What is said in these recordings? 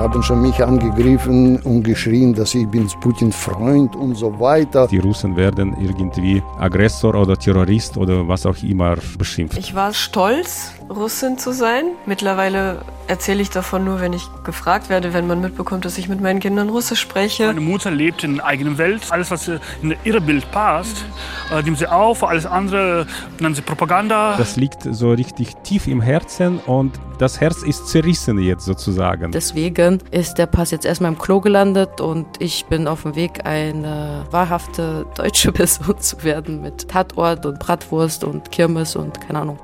Haben schon mich angegriffen und geschrien, dass ich bin Putin Freund und so weiter. Die Russen werden irgendwie Aggressor oder Terrorist oder was auch immer beschimpft. Ich war stolz, Russin zu sein. Mittlerweile erzähle ich davon nur, wenn ich gefragt werde, wenn man mitbekommt, dass ich mit meinen Kindern Russisch spreche. Meine Mutter lebt in einer eigenen Welt. Alles, was in ihr Bild passt, äh, nimmt sie auf. Alles andere nennt sie Propaganda. Das liegt so richtig tief im Herzen und das Herz ist zerrissen jetzt sozusagen. Deswegen ist der Pass jetzt erstmal im Klo gelandet und ich bin auf dem Weg, eine wahrhafte deutsche Person zu werden mit Tatort und Bratwurst und Kirmes und keine Ahnung.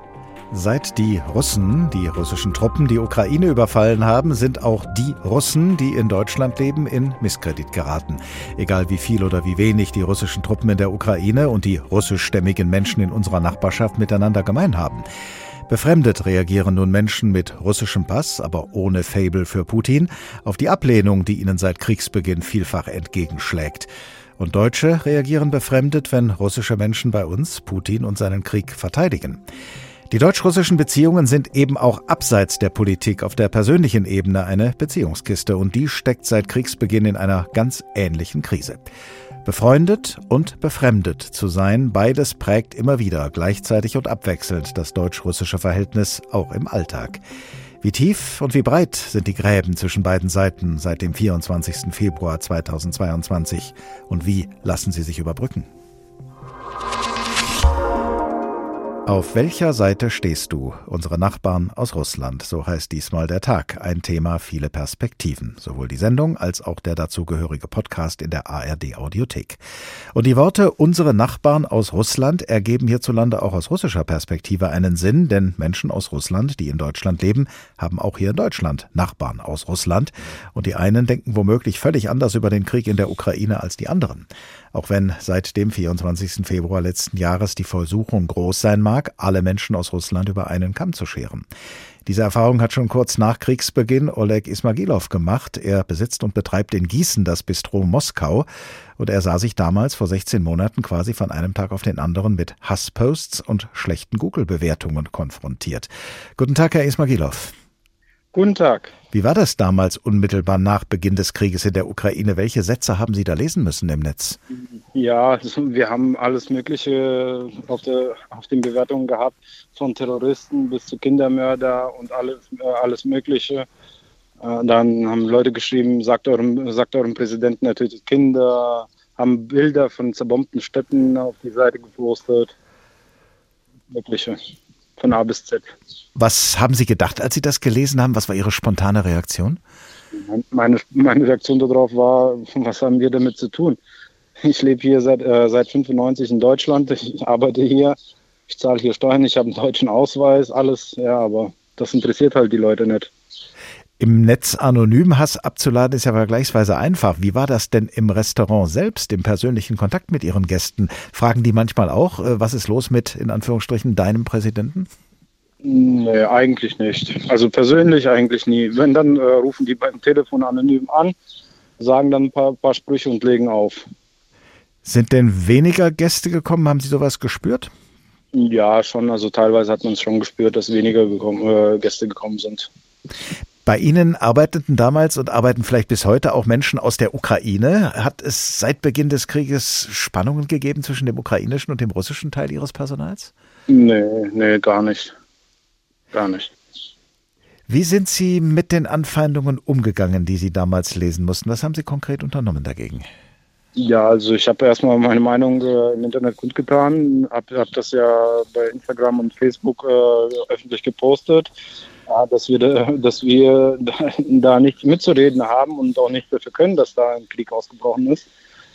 Seit die Russen, die russischen Truppen, die Ukraine überfallen haben, sind auch die Russen, die in Deutschland leben, in Misskredit geraten. Egal wie viel oder wie wenig die russischen Truppen in der Ukraine und die russischstämmigen Menschen in unserer Nachbarschaft miteinander gemein haben. Befremdet reagieren nun Menschen mit russischem Pass, aber ohne Fabel für Putin, auf die Ablehnung, die ihnen seit Kriegsbeginn vielfach entgegenschlägt. Und Deutsche reagieren befremdet, wenn russische Menschen bei uns Putin und seinen Krieg verteidigen. Die deutsch-russischen Beziehungen sind eben auch abseits der Politik auf der persönlichen Ebene eine Beziehungskiste und die steckt seit Kriegsbeginn in einer ganz ähnlichen Krise. Befreundet und befremdet zu sein, beides prägt immer wieder gleichzeitig und abwechselnd das deutsch-russische Verhältnis auch im Alltag. Wie tief und wie breit sind die Gräben zwischen beiden Seiten seit dem 24. Februar 2022 und wie lassen sie sich überbrücken? Auf welcher Seite stehst du? Unsere Nachbarn aus Russland, so heißt diesmal der Tag. Ein Thema, viele Perspektiven. Sowohl die Sendung als auch der dazugehörige Podcast in der ARD Audiothek. Und die Worte unsere Nachbarn aus Russland ergeben hierzulande auch aus russischer Perspektive einen Sinn, denn Menschen aus Russland, die in Deutschland leben, haben auch hier in Deutschland Nachbarn aus Russland. Und die einen denken womöglich völlig anders über den Krieg in der Ukraine als die anderen. Auch wenn seit dem 24. Februar letzten Jahres die Versuchung groß sein mag, alle Menschen aus Russland über einen Kamm zu scheren. Diese Erfahrung hat schon kurz nach Kriegsbeginn Oleg Ismagilov gemacht. Er besitzt und betreibt in Gießen das Bistro Moskau und er sah sich damals vor 16 Monaten quasi von einem Tag auf den anderen mit Hassposts und schlechten Google-Bewertungen konfrontiert. Guten Tag, Herr Ismagilov. Guten Tag. Wie war das damals unmittelbar nach Beginn des Krieges in der Ukraine? Welche Sätze haben Sie da lesen müssen im Netz? Ja, wir haben alles Mögliche auf, der, auf den Bewertungen gehabt, von Terroristen bis zu Kindermörder und alles, äh, alles Mögliche. Äh, dann haben Leute geschrieben, sagt eurem, sagt eurem Präsidenten, er tötet Kinder, haben Bilder von zerbombten Städten auf die Seite gepostet. Mögliche von A bis Z. Was haben Sie gedacht, als Sie das gelesen haben? Was war Ihre spontane Reaktion? Meine, meine Reaktion darauf war, was haben wir damit zu tun? Ich lebe hier seit, äh, seit 95 in Deutschland, ich arbeite hier, ich zahle hier Steuern, ich habe einen deutschen Ausweis, alles, ja, aber das interessiert halt die Leute nicht. Im Netz anonym Hass abzuladen ist ja vergleichsweise einfach. Wie war das denn im Restaurant selbst, im persönlichen Kontakt mit Ihren Gästen? Fragen die manchmal auch, äh, was ist los mit, in Anführungsstrichen, deinem Präsidenten? Nee, eigentlich nicht. Also persönlich eigentlich nie. Wenn, dann äh, rufen die beim Telefon anonym an, sagen dann ein paar, paar Sprüche und legen auf. Sind denn weniger Gäste gekommen? Haben Sie sowas gespürt? Ja, schon. Also teilweise hat man es schon gespürt, dass weniger gekommen, äh, Gäste gekommen sind. Bei Ihnen arbeiteten damals und arbeiten vielleicht bis heute auch Menschen aus der Ukraine. Hat es seit Beginn des Krieges Spannungen gegeben zwischen dem ukrainischen und dem russischen Teil Ihres Personals? Nee, nee, gar nicht. Gar nicht. Wie sind Sie mit den Anfeindungen umgegangen, die Sie damals lesen mussten? Was haben Sie konkret unternommen dagegen? Ja, also ich habe erstmal meine Meinung äh, im Internet kundgetan, habe hab das ja bei Instagram und Facebook äh, öffentlich gepostet ja, dass wir, da, dass wir da nicht mitzureden haben und auch nicht dafür können, dass da ein Krieg ausgebrochen ist.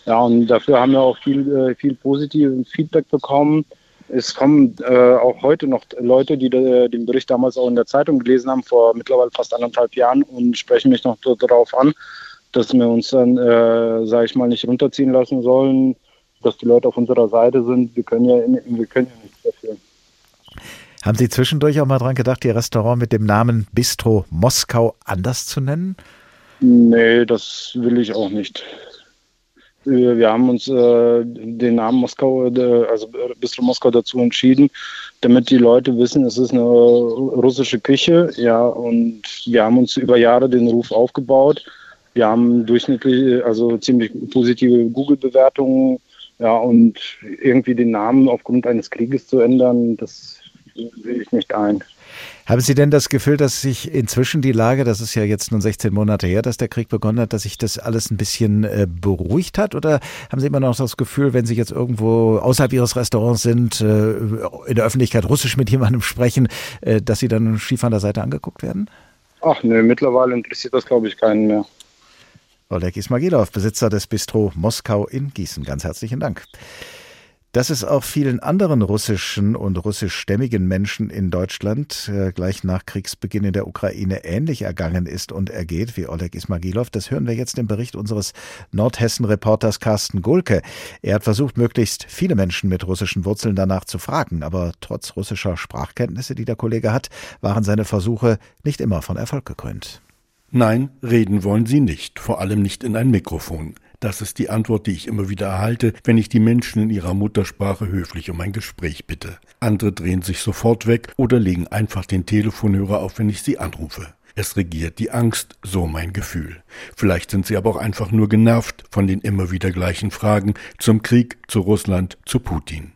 Ja, und dafür haben wir auch viel, äh, viel positives Feedback bekommen. Es kommen äh, auch heute noch Leute, die de, den Bericht damals auch in der Zeitung gelesen haben, vor mittlerweile fast anderthalb Jahren und sprechen mich noch darauf an, dass wir uns dann, äh, sage ich mal, nicht runterziehen lassen sollen, dass die Leute auf unserer Seite sind. Wir können ja, wir können ja nichts dafür. Haben Sie zwischendurch auch mal dran gedacht, Ihr Restaurant mit dem Namen Bistro Moskau anders zu nennen? Nee, das will ich auch nicht. Wir haben uns äh, den Namen Moskau, äh, also Bistro Moskau dazu entschieden, damit die Leute wissen, es ist eine russische Küche, ja, und wir haben uns über Jahre den Ruf aufgebaut. Wir haben durchschnittlich, also ziemlich positive Google-Bewertungen, ja, und irgendwie den Namen aufgrund eines Krieges zu ändern, das sehe ich nicht ein. Haben Sie denn das Gefühl, dass sich inzwischen die Lage, das ist ja jetzt nun 16 Monate her, dass der Krieg begonnen hat, dass sich das alles ein bisschen äh, beruhigt hat? Oder haben Sie immer noch das Gefühl, wenn Sie jetzt irgendwo außerhalb Ihres Restaurants sind, äh, in der Öffentlichkeit Russisch mit jemandem sprechen, äh, dass Sie dann schief an der Seite angeguckt werden? Ach nö, mittlerweile interessiert das, glaube ich, keinen mehr. Oleg Ismagilov, Besitzer des Bistro Moskau in Gießen. Ganz herzlichen Dank. Dass es auch vielen anderen russischen und russischstämmigen Menschen in Deutschland äh, gleich nach Kriegsbeginn in der Ukraine ähnlich ergangen ist und ergeht wie Oleg Ismagilov, das hören wir jetzt im Bericht unseres Nordhessen-Reporters Carsten Gulke. Er hat versucht, möglichst viele Menschen mit russischen Wurzeln danach zu fragen, aber trotz russischer Sprachkenntnisse, die der Kollege hat, waren seine Versuche nicht immer von Erfolg gekrönt. Nein, reden wollen sie nicht, vor allem nicht in ein Mikrofon. Das ist die Antwort, die ich immer wieder erhalte, wenn ich die Menschen in ihrer Muttersprache höflich um ein Gespräch bitte. Andere drehen sich sofort weg oder legen einfach den Telefonhörer auf, wenn ich sie anrufe. Es regiert die Angst, so mein Gefühl. Vielleicht sind sie aber auch einfach nur genervt von den immer wieder gleichen Fragen zum Krieg, zu Russland, zu Putin.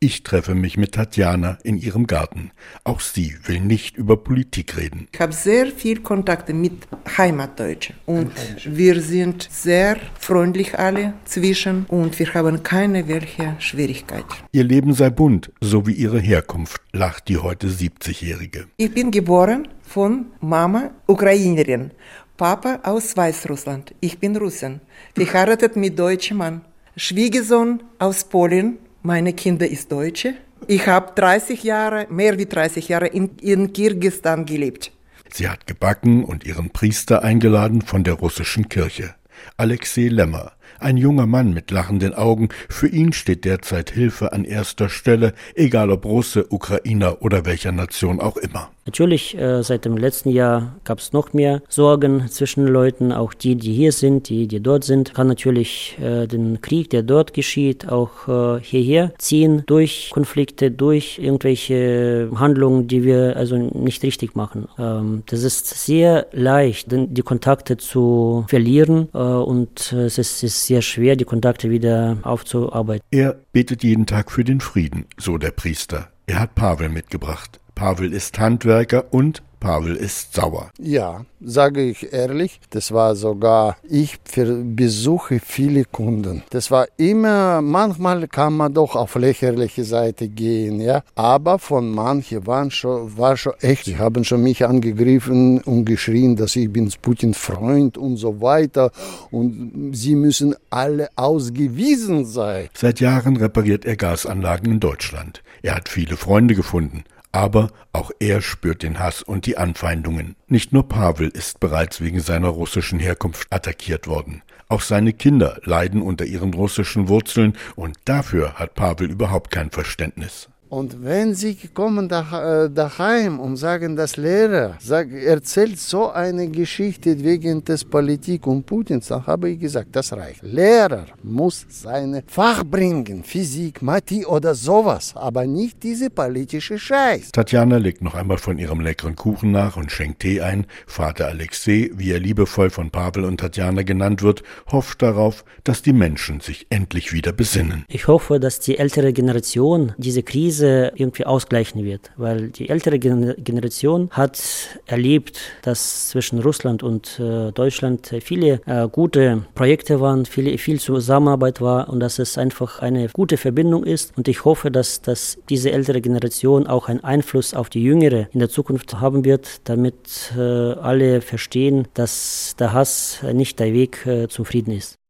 Ich treffe mich mit Tatjana in ihrem Garten. Auch sie will nicht über Politik reden. Ich habe sehr viel Kontakte mit Heimatdeutschen und wir sind sehr freundlich alle zwischen und wir haben keine welche Schwierigkeit. Ihr Leben sei bunt, so wie ihre Herkunft, lacht die heute 70-Jährige. Ich bin geboren von Mama Ukrainerin, Papa aus Weißrussland. Ich bin Russin, verheiratet mit deutschem Mann. Schwiegersohn aus Polen meine Kinder ist Deutsche. Ich habe 30 Jahre, mehr wie 30 Jahre in, in Kirgistan gelebt. Sie hat gebacken und ihren Priester eingeladen von der russischen Kirche. Alexei Lemmer, ein junger Mann mit lachenden Augen, für ihn steht derzeit Hilfe an erster Stelle, egal ob Russe, Ukrainer oder welcher Nation auch immer. Natürlich, äh, seit dem letzten Jahr gab es noch mehr Sorgen zwischen Leuten, auch die, die hier sind, die, die dort sind, kann natürlich äh, den Krieg, der dort geschieht, auch äh, hierher ziehen durch Konflikte, durch irgendwelche Handlungen, die wir also nicht richtig machen. Ähm, das ist sehr leicht, die Kontakte zu verlieren und es ist sehr schwer, die Kontakte wieder aufzuarbeiten. Er betet jeden Tag für den Frieden, so der Priester. Er hat Pavel mitgebracht. Pavel ist Handwerker und Pavel ist sauer. Ja, sage ich ehrlich, das war sogar, ich besuche viele Kunden. Das war immer, manchmal kann man doch auf lächerliche Seite gehen, ja. Aber von manchen waren schon, war schon echt. Sie haben schon mich angegriffen und geschrien, dass ich bin Putin Freund und so weiter. Und sie müssen alle ausgewiesen sein. Seit Jahren repariert er Gasanlagen in Deutschland. Er hat viele Freunde gefunden. Aber auch er spürt den Hass und die Anfeindungen. Nicht nur Pavel ist bereits wegen seiner russischen Herkunft attackiert worden. Auch seine Kinder leiden unter ihren russischen Wurzeln und dafür hat Pavel überhaupt kein Verständnis. Und wenn sie kommen da, äh, daheim und sagen, das Lehrer sag, erzählt so eine Geschichte wegen des Politik und Putins, dann habe ich gesagt, das reicht. Lehrer muss seine Fach bringen, Physik, Mathe oder sowas, aber nicht diese politische Scheiß. Tatjana legt noch einmal von ihrem leckeren Kuchen nach und schenkt Tee ein. Vater Alexei, wie er liebevoll von Pavel und Tatjana genannt wird, hofft darauf, dass die Menschen sich endlich wieder besinnen. Ich hoffe, dass die ältere Generation diese Krise Krise irgendwie ausgleichen wird, weil die ältere Generation hat erlebt, dass zwischen Russland und äh, Deutschland viele äh, gute Projekte waren, viele, viel Zusammenarbeit war und dass es einfach eine gute Verbindung ist. Und ich hoffe, dass, dass diese ältere Generation auch einen Einfluss auf die jüngere in der Zukunft haben wird, damit äh, alle verstehen, dass der Hass nicht der Weg äh, zum Frieden ist.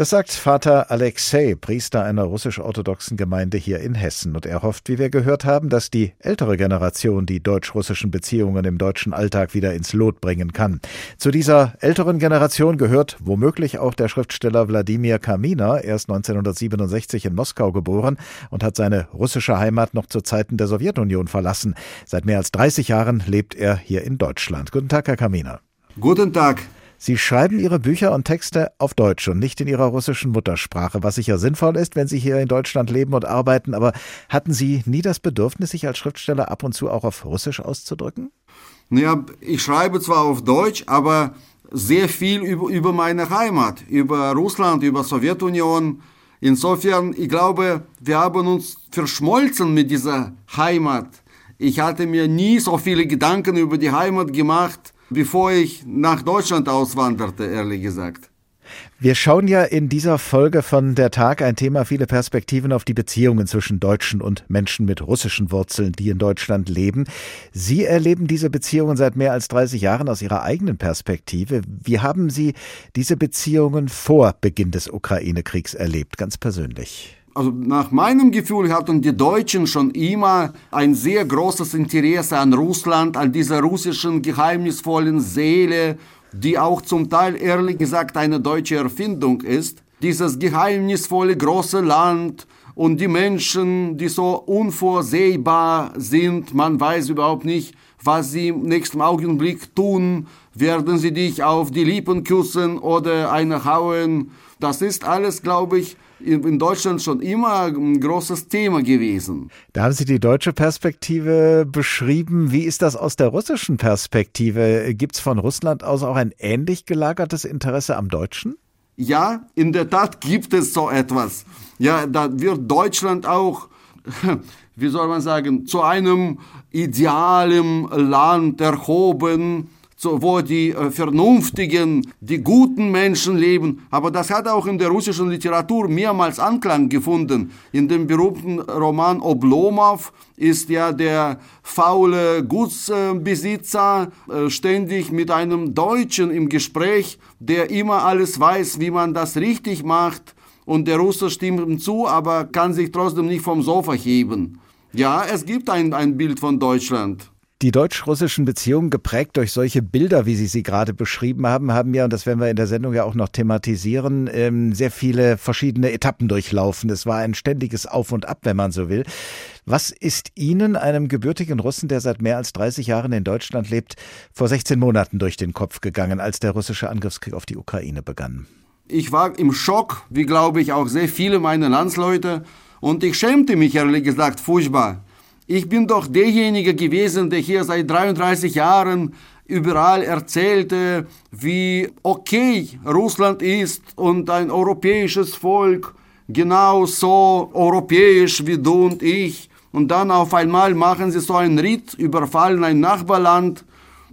Das sagt Vater Alexei, Priester einer russisch-orthodoxen Gemeinde hier in Hessen. Und er hofft, wie wir gehört haben, dass die ältere Generation die deutsch-russischen Beziehungen im deutschen Alltag wieder ins Lot bringen kann. Zu dieser älteren Generation gehört womöglich auch der Schriftsteller Wladimir Kamina. Er ist 1967 in Moskau geboren und hat seine russische Heimat noch zu Zeiten der Sowjetunion verlassen. Seit mehr als 30 Jahren lebt er hier in Deutschland. Guten Tag, Herr Kamina. Guten Tag. Sie schreiben Ihre Bücher und Texte auf Deutsch und nicht in Ihrer russischen Muttersprache, was sicher sinnvoll ist, wenn Sie hier in Deutschland leben und arbeiten. Aber hatten Sie nie das Bedürfnis, sich als Schriftsteller ab und zu auch auf Russisch auszudrücken? Naja, ich schreibe zwar auf Deutsch, aber sehr viel über, über meine Heimat, über Russland, über Sowjetunion. Insofern, ich glaube, wir haben uns verschmolzen mit dieser Heimat. Ich hatte mir nie so viele Gedanken über die Heimat gemacht, bevor ich nach Deutschland auswanderte, ehrlich gesagt. Wir schauen ja in dieser Folge von Der Tag ein Thema viele Perspektiven auf die Beziehungen zwischen Deutschen und Menschen mit russischen Wurzeln, die in Deutschland leben. Sie erleben diese Beziehungen seit mehr als 30 Jahren aus Ihrer eigenen Perspektive. Wie haben Sie diese Beziehungen vor Beginn des Ukraine-Kriegs erlebt, ganz persönlich? Also nach meinem Gefühl hatten die Deutschen schon immer ein sehr großes Interesse an Russland, an dieser russischen geheimnisvollen Seele, die auch zum Teil ehrlich gesagt eine deutsche Erfindung ist. Dieses geheimnisvolle große Land und die Menschen, die so unvorsehbar sind, man weiß überhaupt nicht, was sie im nächsten Augenblick tun, werden sie dich auf die Lippen küssen oder eine hauen. Das ist alles, glaube ich, in Deutschland schon immer ein großes Thema gewesen. Da haben Sie die deutsche Perspektive beschrieben. Wie ist das aus der russischen Perspektive? Gibt es von Russland aus auch ein ähnlich gelagertes Interesse am Deutschen? Ja, in der Tat gibt es so etwas. Ja, da wird Deutschland auch, wie soll man sagen, zu einem idealen Land erhoben wo die äh, vernünftigen, die guten Menschen leben. Aber das hat auch in der russischen Literatur mehrmals Anklang gefunden. In dem berühmten Roman Oblomov ist ja der faule Gutsbesitzer äh, ständig mit einem Deutschen im Gespräch, der immer alles weiß, wie man das richtig macht. Und der Russe stimmt ihm zu, aber kann sich trotzdem nicht vom Sofa heben. Ja, es gibt ein, ein Bild von Deutschland. Die deutsch-russischen Beziehungen, geprägt durch solche Bilder, wie Sie sie gerade beschrieben haben, haben ja, und das werden wir in der Sendung ja auch noch thematisieren, ähm, sehr viele verschiedene Etappen durchlaufen. Es war ein ständiges Auf und Ab, wenn man so will. Was ist Ihnen, einem gebürtigen Russen, der seit mehr als 30 Jahren in Deutschland lebt, vor 16 Monaten durch den Kopf gegangen, als der russische Angriffskrieg auf die Ukraine begann? Ich war im Schock, wie glaube ich auch sehr viele meiner Landsleute, und ich schämte mich ehrlich gesagt furchtbar. Ich bin doch derjenige gewesen, der hier seit 33 Jahren überall erzählte, wie okay Russland ist und ein europäisches Volk, genauso europäisch wie du und ich. Und dann auf einmal machen sie so einen Ritt, überfallen ein Nachbarland,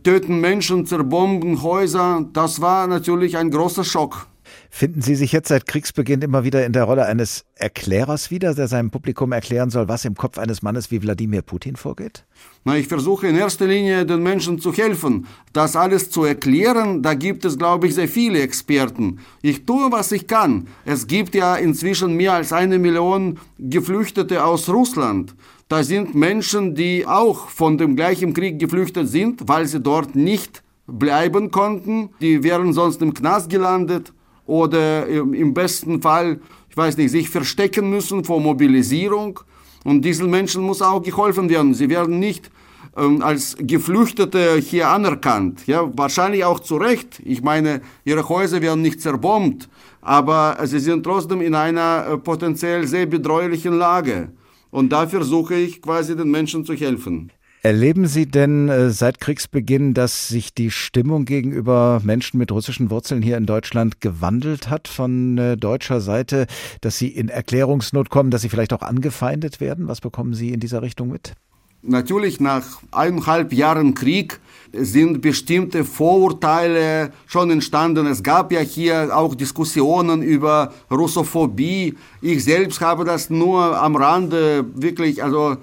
töten Menschen, zerbomben Häuser. Das war natürlich ein großer Schock. Finden Sie sich jetzt seit Kriegsbeginn immer wieder in der Rolle eines Erklärers wieder, der seinem Publikum erklären soll, was im Kopf eines Mannes wie Wladimir Putin vorgeht? Na, ich versuche in erster Linie den Menschen zu helfen. Das alles zu erklären, da gibt es, glaube ich, sehr viele Experten. Ich tue, was ich kann. Es gibt ja inzwischen mehr als eine Million Geflüchtete aus Russland. Da sind Menschen, die auch von dem gleichen Krieg geflüchtet sind, weil sie dort nicht bleiben konnten. Die wären sonst im Knast gelandet oder im besten Fall, ich weiß nicht, sich verstecken müssen vor Mobilisierung. Und diesen Menschen muss auch geholfen werden. Sie werden nicht ähm, als Geflüchtete hier anerkannt. Ja, wahrscheinlich auch zu Recht. Ich meine, ihre Häuser werden nicht zerbombt, aber sie sind trotzdem in einer äh, potenziell sehr bedrohlichen Lage. Und da versuche ich quasi den Menschen zu helfen. Erleben Sie denn äh, seit Kriegsbeginn, dass sich die Stimmung gegenüber Menschen mit russischen Wurzeln hier in Deutschland gewandelt hat von äh, deutscher Seite, dass sie in Erklärungsnot kommen, dass sie vielleicht auch angefeindet werden? Was bekommen Sie in dieser Richtung mit? Natürlich nach eineinhalb Jahren Krieg sind bestimmte Vorurteile schon entstanden. Es gab ja hier auch Diskussionen über Russophobie. Ich selbst habe das nur am Rande wirklich, also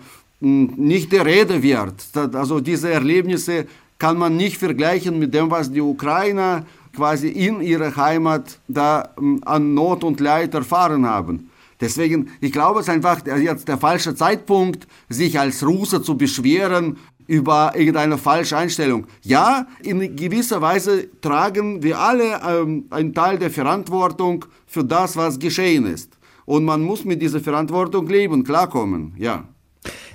nicht der Rede wert. Also diese Erlebnisse kann man nicht vergleichen mit dem, was die Ukrainer quasi in ihrer Heimat da an Not und Leid erfahren haben. Deswegen, ich glaube, es ist einfach jetzt der falsche Zeitpunkt, sich als Russe zu beschweren über irgendeine falsche Einstellung. Ja, in gewisser Weise tragen wir alle ähm, einen Teil der Verantwortung für das, was geschehen ist. Und man muss mit dieser Verantwortung leben, klarkommen, ja.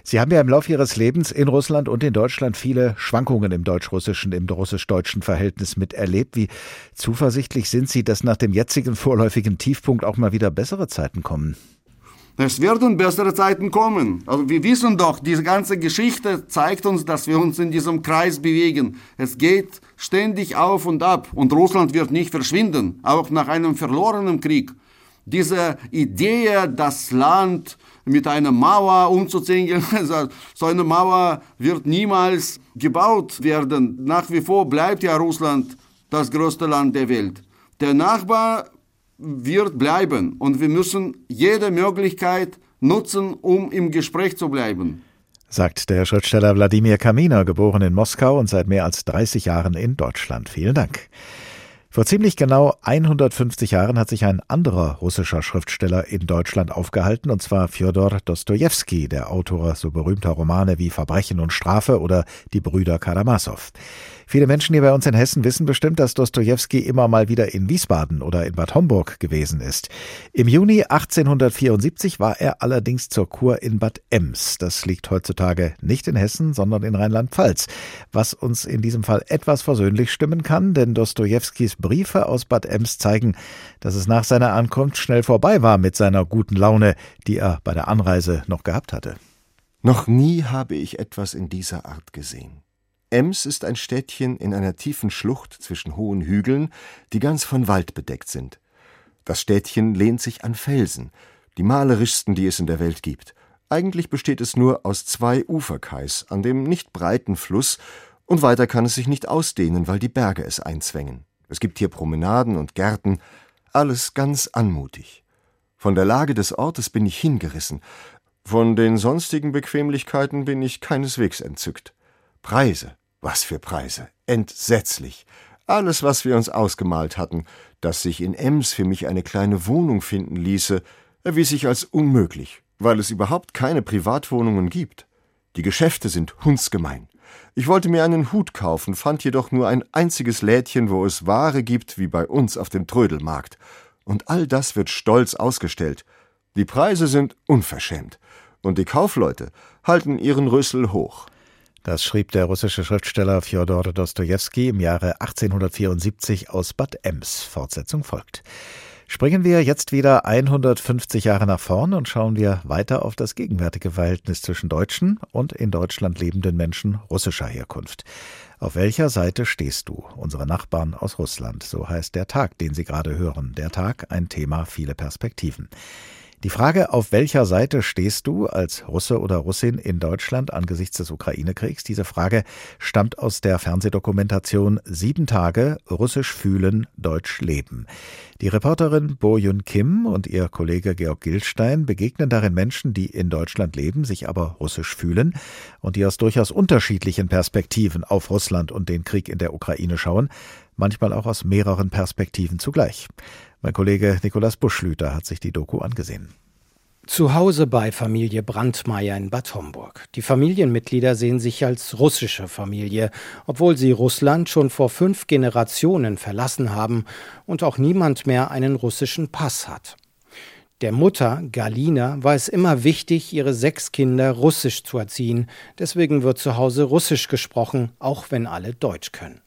Sie haben ja im Laufe Ihres Lebens in Russland und in Deutschland viele Schwankungen im deutsch-russischen, im russisch-deutschen Verhältnis miterlebt. Wie zuversichtlich sind Sie, dass nach dem jetzigen vorläufigen Tiefpunkt auch mal wieder bessere Zeiten kommen? Es werden bessere Zeiten kommen. Also wir wissen doch, diese ganze Geschichte zeigt uns, dass wir uns in diesem Kreis bewegen. Es geht ständig auf und ab und Russland wird nicht verschwinden, auch nach einem verlorenen Krieg. Diese Idee, das Land mit einer Mauer umzuzingeln, so eine Mauer wird niemals gebaut werden. Nach wie vor bleibt ja Russland das größte Land der Welt. Der Nachbar wird bleiben und wir müssen jede Möglichkeit nutzen, um im Gespräch zu bleiben. Sagt der Schriftsteller Wladimir Kaminer, geboren in Moskau und seit mehr als 30 Jahren in Deutschland. Vielen Dank. Vor ziemlich genau 150 Jahren hat sich ein anderer russischer Schriftsteller in Deutschland aufgehalten, und zwar Fjodor Dostojewski, der Autor so berühmter Romane wie Verbrechen und Strafe oder Die Brüder Karamasow. Viele Menschen hier bei uns in Hessen wissen bestimmt, dass Dostojewski immer mal wieder in Wiesbaden oder in Bad Homburg gewesen ist. Im Juni 1874 war er allerdings zur Kur in Bad Ems. Das liegt heutzutage nicht in Hessen, sondern in Rheinland-Pfalz. Was uns in diesem Fall etwas versöhnlich stimmen kann, denn Dostojewskis Briefe aus Bad Ems zeigen, dass es nach seiner Ankunft schnell vorbei war mit seiner guten Laune, die er bei der Anreise noch gehabt hatte. Noch nie habe ich etwas in dieser Art gesehen. Ems ist ein Städtchen in einer tiefen Schlucht zwischen hohen Hügeln, die ganz von Wald bedeckt sind. Das Städtchen lehnt sich an Felsen, die malerischsten, die es in der Welt gibt. Eigentlich besteht es nur aus zwei Uferkais an dem nicht breiten Fluss, und weiter kann es sich nicht ausdehnen, weil die Berge es einzwängen. Es gibt hier Promenaden und Gärten, alles ganz anmutig. Von der Lage des Ortes bin ich hingerissen, von den sonstigen Bequemlichkeiten bin ich keineswegs entzückt. Preise, was für Preise! Entsetzlich! Alles, was wir uns ausgemalt hatten, dass sich in Ems für mich eine kleine Wohnung finden ließe, erwies sich als unmöglich, weil es überhaupt keine Privatwohnungen gibt. Die Geschäfte sind hundsgemein. Ich wollte mir einen Hut kaufen, fand jedoch nur ein einziges Lädchen, wo es Ware gibt, wie bei uns auf dem Trödelmarkt. Und all das wird stolz ausgestellt. Die Preise sind unverschämt. Und die Kaufleute halten ihren Rüssel hoch. Das schrieb der russische Schriftsteller Fjodor Dostojewski im Jahre 1874 aus Bad Ems. Fortsetzung folgt. Springen wir jetzt wieder 150 Jahre nach vorn und schauen wir weiter auf das gegenwärtige Verhältnis zwischen deutschen und in Deutschland lebenden Menschen russischer Herkunft. Auf welcher Seite stehst du? Unsere Nachbarn aus Russland. So heißt der Tag, den Sie gerade hören. Der Tag, ein Thema, viele Perspektiven. Die Frage, auf welcher Seite stehst du als Russe oder Russin in Deutschland angesichts des Ukraine-Kriegs, diese Frage stammt aus der Fernsehdokumentation Sieben Tage Russisch fühlen, Deutsch leben. Die Reporterin Bo Yun Kim und ihr Kollege Georg Gilstein begegnen darin Menschen, die in Deutschland leben, sich aber russisch fühlen und die aus durchaus unterschiedlichen Perspektiven auf Russland und den Krieg in der Ukraine schauen, manchmal auch aus mehreren Perspektiven zugleich. Mein Kollege Nikolaus Buschlüter hat sich die Doku angesehen. Zu Hause bei Familie Brandmeier in Bad Homburg. Die Familienmitglieder sehen sich als russische Familie, obwohl sie Russland schon vor fünf Generationen verlassen haben und auch niemand mehr einen russischen Pass hat. Der Mutter, Galina, war es immer wichtig, ihre sechs Kinder russisch zu erziehen. Deswegen wird zu Hause russisch gesprochen, auch wenn alle Deutsch können.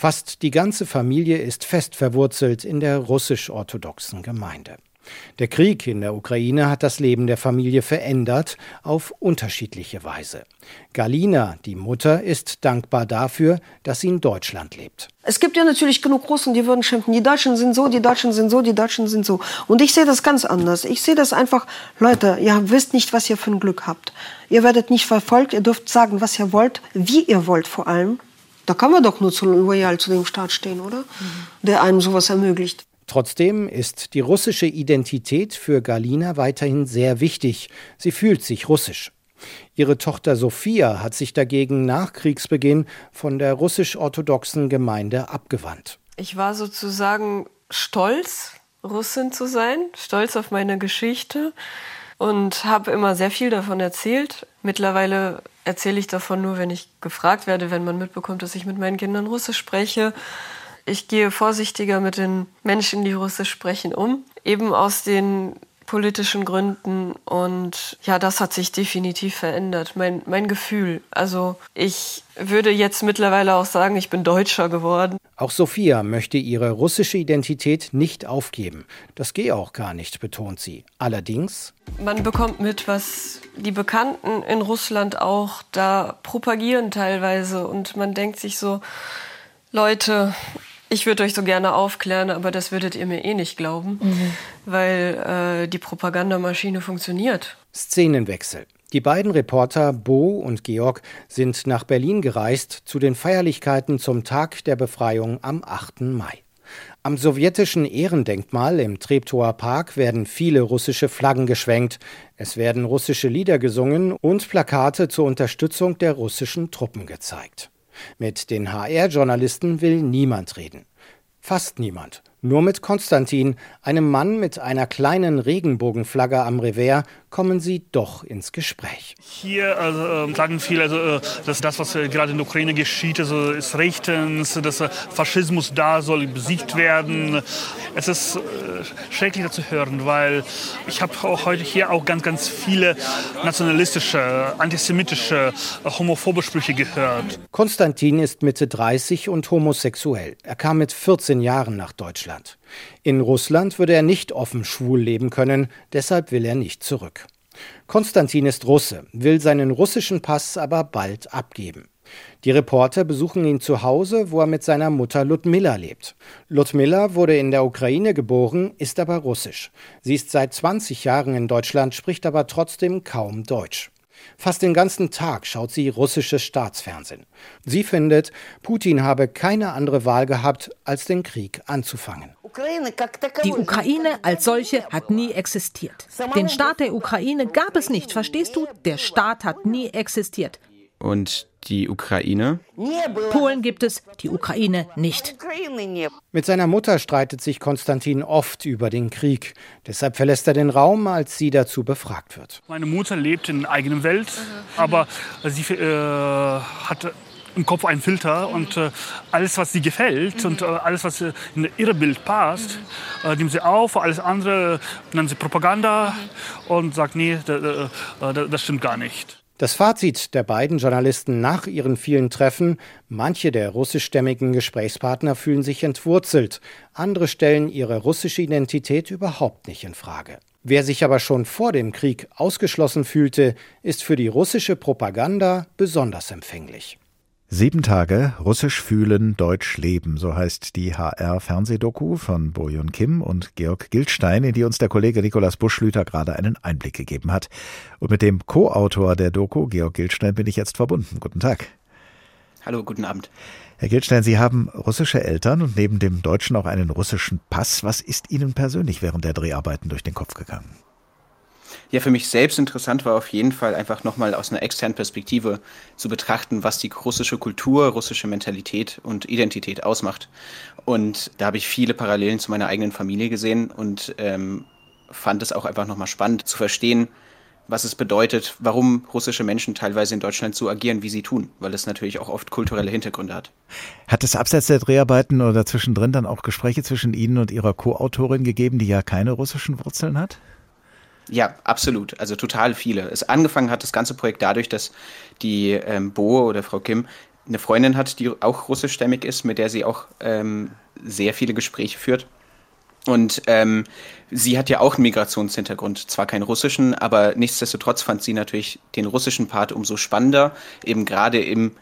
Fast die ganze Familie ist fest verwurzelt in der russisch-orthodoxen Gemeinde. Der Krieg in der Ukraine hat das Leben der Familie verändert auf unterschiedliche Weise. Galina, die Mutter, ist dankbar dafür, dass sie in Deutschland lebt. Es gibt ja natürlich genug Russen, die würden schimpfen, die Deutschen sind so, die Deutschen sind so, die Deutschen sind so. Und ich sehe das ganz anders. Ich sehe das einfach, Leute, ihr wisst nicht, was ihr für ein Glück habt. Ihr werdet nicht verfolgt, ihr dürft sagen, was ihr wollt, wie ihr wollt vor allem. Da kann man doch nur zu loyal zu dem Staat stehen, oder? Mhm. Der einem sowas ermöglicht. Trotzdem ist die russische Identität für Galina weiterhin sehr wichtig. Sie fühlt sich russisch. Ihre Tochter Sophia hat sich dagegen nach Kriegsbeginn von der russisch-orthodoxen Gemeinde abgewandt. Ich war sozusagen stolz, Russin zu sein, stolz auf meine Geschichte und habe immer sehr viel davon erzählt. Mittlerweile erzähle ich davon nur, wenn ich gefragt werde, wenn man mitbekommt, dass ich mit meinen Kindern Russisch spreche. Ich gehe vorsichtiger mit den Menschen, die Russisch sprechen, um. Eben aus den politischen Gründen. Und ja, das hat sich definitiv verändert. Mein, mein Gefühl. Also ich würde jetzt mittlerweile auch sagen, ich bin Deutscher geworden. Auch Sophia möchte ihre russische Identität nicht aufgeben. Das gehe auch gar nicht, betont sie. Allerdings. Man bekommt mit, was die Bekannten in Russland auch da propagieren teilweise. Und man denkt sich so, Leute, ich würde euch so gerne aufklären, aber das würdet ihr mir eh nicht glauben, mhm. weil äh, die Propagandamaschine funktioniert. Szenenwechsel. Die beiden Reporter Bo und Georg sind nach Berlin gereist zu den Feierlichkeiten zum Tag der Befreiung am 8. Mai. Am sowjetischen Ehrendenkmal im Treptower Park werden viele russische Flaggen geschwenkt, es werden russische Lieder gesungen und Plakate zur Unterstützung der russischen Truppen gezeigt. Mit den HR-Journalisten will niemand reden. Fast niemand. Nur mit Konstantin, einem Mann mit einer kleinen Regenbogenflagge am Revers, kommen sie doch ins Gespräch. Hier also, sagen viele, also, äh, dass das, was äh, gerade in der Ukraine geschieht, also, ist rechtens, dass Faschismus da soll besiegt werden. Es ist äh, schrecklich zu hören, weil ich habe auch heute hier auch ganz, ganz viele nationalistische, antisemitische, homophobe Sprüche gehört. Konstantin ist Mitte 30 und homosexuell. Er kam mit 14 Jahren nach Deutschland. In Russland würde er nicht offen schwul leben können, deshalb will er nicht zurück. Konstantin ist Russe, will seinen russischen Pass aber bald abgeben. Die Reporter besuchen ihn zu Hause, wo er mit seiner Mutter Ludmilla lebt. Ludmilla wurde in der Ukraine geboren, ist aber russisch. Sie ist seit 20 Jahren in Deutschland, spricht aber trotzdem kaum Deutsch. Fast den ganzen Tag schaut sie russisches Staatsfernsehen. Sie findet, Putin habe keine andere Wahl gehabt, als den Krieg anzufangen. Die Ukraine als solche hat nie existiert. Den Staat der Ukraine gab es nicht, verstehst du? Der Staat hat nie existiert. Und die Ukraine? Polen gibt es, die Ukraine nicht. Mit seiner Mutter streitet sich Konstantin oft über den Krieg. Deshalb verlässt er den Raum, als sie dazu befragt wird. Meine Mutter lebt in einer eigenen Welt, aber sie äh, hat im Kopf einen Filter und äh, alles, was sie gefällt und äh, alles, was äh, in ihr Bild passt, äh, nimmt sie auf. Alles andere nennt sie Propaganda und sagt, nee, äh, das stimmt gar nicht. Das Fazit der beiden Journalisten nach ihren vielen Treffen, manche der russischstämmigen Gesprächspartner fühlen sich entwurzelt, andere stellen ihre russische Identität überhaupt nicht in Frage. Wer sich aber schon vor dem Krieg ausgeschlossen fühlte, ist für die russische Propaganda besonders empfänglich. Sieben Tage Russisch fühlen, Deutsch leben, so heißt die HR-Fernsehdoku von Bojon Kim und Georg Gildstein, in die uns der Kollege Nikolaus Buschlüter gerade einen Einblick gegeben hat. Und mit dem Co-Autor der Doku, Georg Gildstein, bin ich jetzt verbunden. Guten Tag. Hallo, guten Abend. Herr Gildstein, Sie haben russische Eltern und neben dem Deutschen auch einen russischen Pass. Was ist Ihnen persönlich während der Dreharbeiten durch den Kopf gegangen? Ja für mich selbst interessant war auf jeden Fall einfach nochmal aus einer externen Perspektive zu betrachten, was die russische Kultur, russische Mentalität und Identität ausmacht. Und da habe ich viele Parallelen zu meiner eigenen Familie gesehen und ähm, fand es auch einfach nochmal spannend zu verstehen, was es bedeutet, warum russische Menschen teilweise in Deutschland so agieren, wie sie tun, weil es natürlich auch oft kulturelle Hintergründe hat. Hat es abseits der Dreharbeiten oder zwischendrin dann auch Gespräche zwischen Ihnen und Ihrer Co-Autorin gegeben, die ja keine russischen Wurzeln hat? Ja, absolut. Also total viele. Es angefangen hat das ganze Projekt dadurch, dass die ähm, Bo oder Frau Kim eine Freundin hat, die auch russischstämmig ist, mit der sie auch ähm, sehr viele Gespräche führt. Und ähm, sie hat ja auch einen Migrationshintergrund, zwar keinen russischen, aber nichtsdestotrotz fand sie natürlich den russischen Part umso spannender, eben gerade im,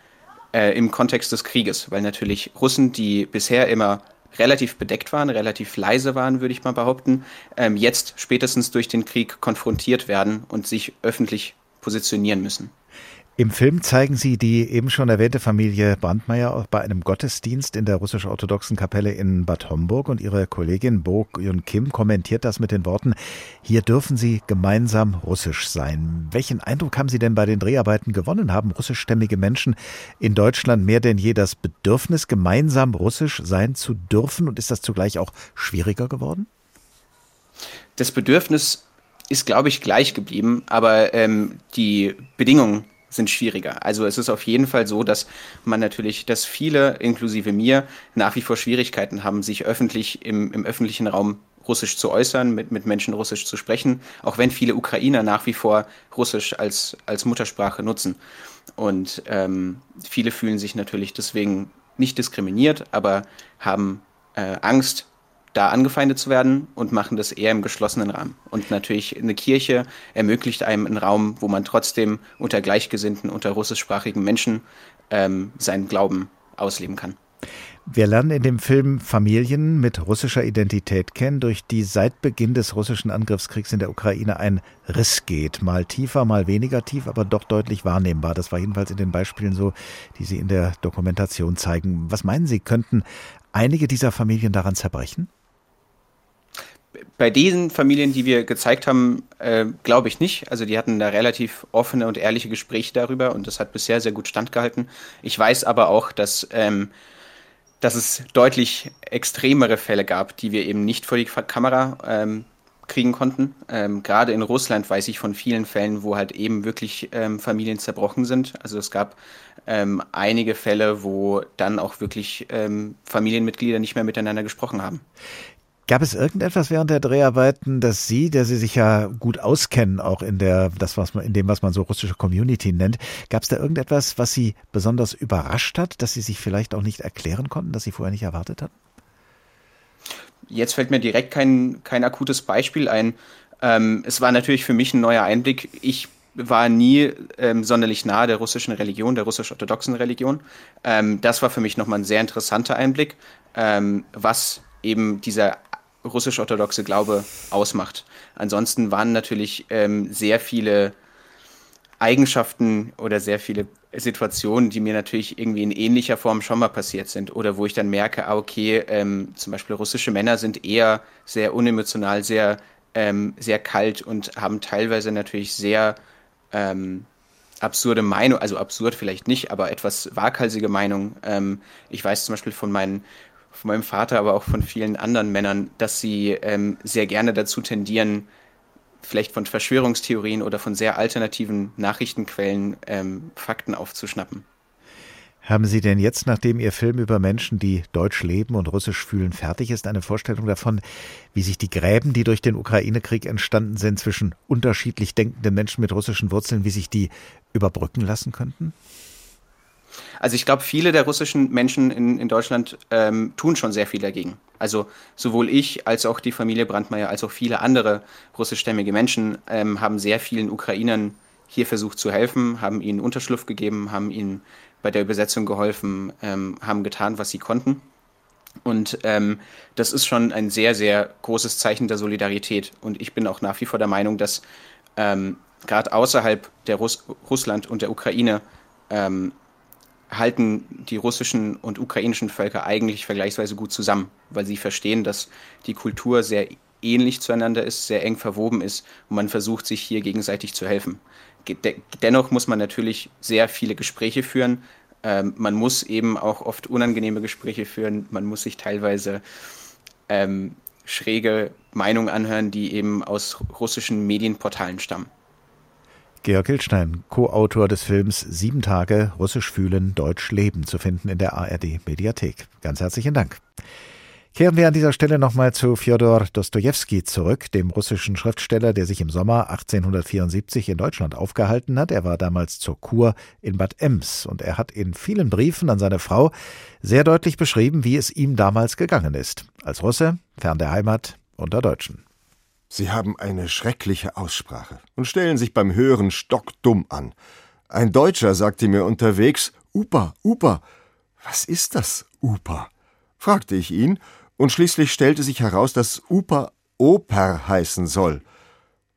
äh, im Kontext des Krieges, weil natürlich Russen, die bisher immer relativ bedeckt waren, relativ leise waren, würde ich mal behaupten, ähm, jetzt spätestens durch den Krieg konfrontiert werden und sich öffentlich positionieren müssen. Im Film zeigen Sie die eben schon erwähnte Familie Brandmeier bei einem Gottesdienst in der russisch-orthodoxen Kapelle in Bad Homburg und Ihre Kollegin Bo Yun Kim kommentiert das mit den Worten, hier dürfen Sie gemeinsam russisch sein. Welchen Eindruck haben Sie denn bei den Dreharbeiten gewonnen? Haben russischstämmige Menschen in Deutschland mehr denn je das Bedürfnis, gemeinsam russisch sein zu dürfen und ist das zugleich auch schwieriger geworden? Das Bedürfnis ist, glaube ich, gleich geblieben, aber ähm, die Bedingungen sind schwieriger. Also es ist auf jeden Fall so, dass man natürlich, dass viele, inklusive mir, nach wie vor Schwierigkeiten haben, sich öffentlich im, im öffentlichen Raum Russisch zu äußern, mit, mit Menschen Russisch zu sprechen, auch wenn viele Ukrainer nach wie vor Russisch als, als Muttersprache nutzen. Und ähm, viele fühlen sich natürlich deswegen nicht diskriminiert, aber haben äh, Angst, da angefeindet zu werden und machen das eher im geschlossenen Rahmen. Und natürlich eine Kirche ermöglicht einem einen Raum, wo man trotzdem unter Gleichgesinnten, unter russischsprachigen Menschen ähm, seinen Glauben ausleben kann. Wir lernen in dem Film Familien mit russischer Identität kennen, durch die seit Beginn des russischen Angriffskriegs in der Ukraine ein Riss geht. Mal tiefer, mal weniger tief, aber doch deutlich wahrnehmbar. Das war jedenfalls in den Beispielen so, die Sie in der Dokumentation zeigen. Was meinen Sie, könnten einige dieser Familien daran zerbrechen? Bei diesen Familien, die wir gezeigt haben, äh, glaube ich nicht. Also die hatten da relativ offene und ehrliche Gespräche darüber und das hat bisher sehr gut standgehalten. Ich weiß aber auch, dass, ähm, dass es deutlich extremere Fälle gab, die wir eben nicht vor die Kamera ähm, kriegen konnten. Ähm, Gerade in Russland weiß ich von vielen Fällen, wo halt eben wirklich ähm, Familien zerbrochen sind. Also es gab ähm, einige Fälle, wo dann auch wirklich ähm, Familienmitglieder nicht mehr miteinander gesprochen haben. Gab es irgendetwas während der Dreharbeiten, dass Sie, der Sie sich ja gut auskennen, auch in der, das was man, in dem, was man so russische Community nennt, gab es da irgendetwas, was Sie besonders überrascht hat, dass Sie sich vielleicht auch nicht erklären konnten, dass Sie vorher nicht erwartet hatten? Jetzt fällt mir direkt kein, kein akutes Beispiel ein. Ähm, es war natürlich für mich ein neuer Einblick. Ich war nie ähm, sonderlich nahe der russischen Religion, der russisch-orthodoxen Religion. Ähm, das war für mich nochmal ein sehr interessanter Einblick, ähm, was eben dieser russisch-orthodoxe Glaube ausmacht. Ansonsten waren natürlich ähm, sehr viele Eigenschaften oder sehr viele Situationen, die mir natürlich irgendwie in ähnlicher Form schon mal passiert sind oder wo ich dann merke, ah, okay, ähm, zum Beispiel russische Männer sind eher sehr unemotional, sehr, ähm, sehr kalt und haben teilweise natürlich sehr ähm, absurde Meinung, also absurd vielleicht nicht, aber etwas waghalsige Meinung. Ähm, ich weiß zum Beispiel von meinen von meinem Vater, aber auch von vielen anderen Männern, dass sie ähm, sehr gerne dazu tendieren, vielleicht von Verschwörungstheorien oder von sehr alternativen Nachrichtenquellen ähm, Fakten aufzuschnappen. Haben Sie denn jetzt, nachdem Ihr Film über Menschen, die Deutsch leben und Russisch fühlen, fertig ist, eine Vorstellung davon, wie sich die Gräben, die durch den Ukraine-Krieg entstanden sind, zwischen unterschiedlich denkenden Menschen mit russischen Wurzeln, wie sich die überbrücken lassen könnten? Also ich glaube, viele der russischen Menschen in, in Deutschland ähm, tun schon sehr viel dagegen. Also sowohl ich als auch die Familie Brandmeier als auch viele andere russischstämmige Menschen ähm, haben sehr vielen Ukrainern hier versucht zu helfen, haben ihnen Unterschlupf gegeben, haben ihnen bei der Übersetzung geholfen, ähm, haben getan, was sie konnten. Und ähm, das ist schon ein sehr, sehr großes Zeichen der Solidarität. Und ich bin auch nach wie vor der Meinung, dass ähm, gerade außerhalb der Russ Russland und der Ukraine ähm, halten die russischen und ukrainischen Völker eigentlich vergleichsweise gut zusammen, weil sie verstehen, dass die Kultur sehr ähnlich zueinander ist, sehr eng verwoben ist und man versucht, sich hier gegenseitig zu helfen. Dennoch muss man natürlich sehr viele Gespräche führen. Ähm, man muss eben auch oft unangenehme Gespräche führen. Man muss sich teilweise ähm, schräge Meinungen anhören, die eben aus russischen Medienportalen stammen. Georg Hildstein, Co-Autor des Films Sieben Tage Russisch fühlen, Deutsch leben, zu finden in der ARD Mediathek. Ganz herzlichen Dank. Kehren wir an dieser Stelle nochmal zu Fjodor Dostojewski zurück, dem russischen Schriftsteller, der sich im Sommer 1874 in Deutschland aufgehalten hat. Er war damals zur Kur in Bad Ems und er hat in vielen Briefen an seine Frau sehr deutlich beschrieben, wie es ihm damals gegangen ist. Als Russe, fern der Heimat, unter Deutschen. Sie haben eine schreckliche Aussprache und stellen sich beim Hören stockdumm an. Ein Deutscher sagte mir unterwegs, Upa, Upa. Was ist das, Upa? fragte ich ihn, und schließlich stellte sich heraus, dass Upa Oper heißen soll.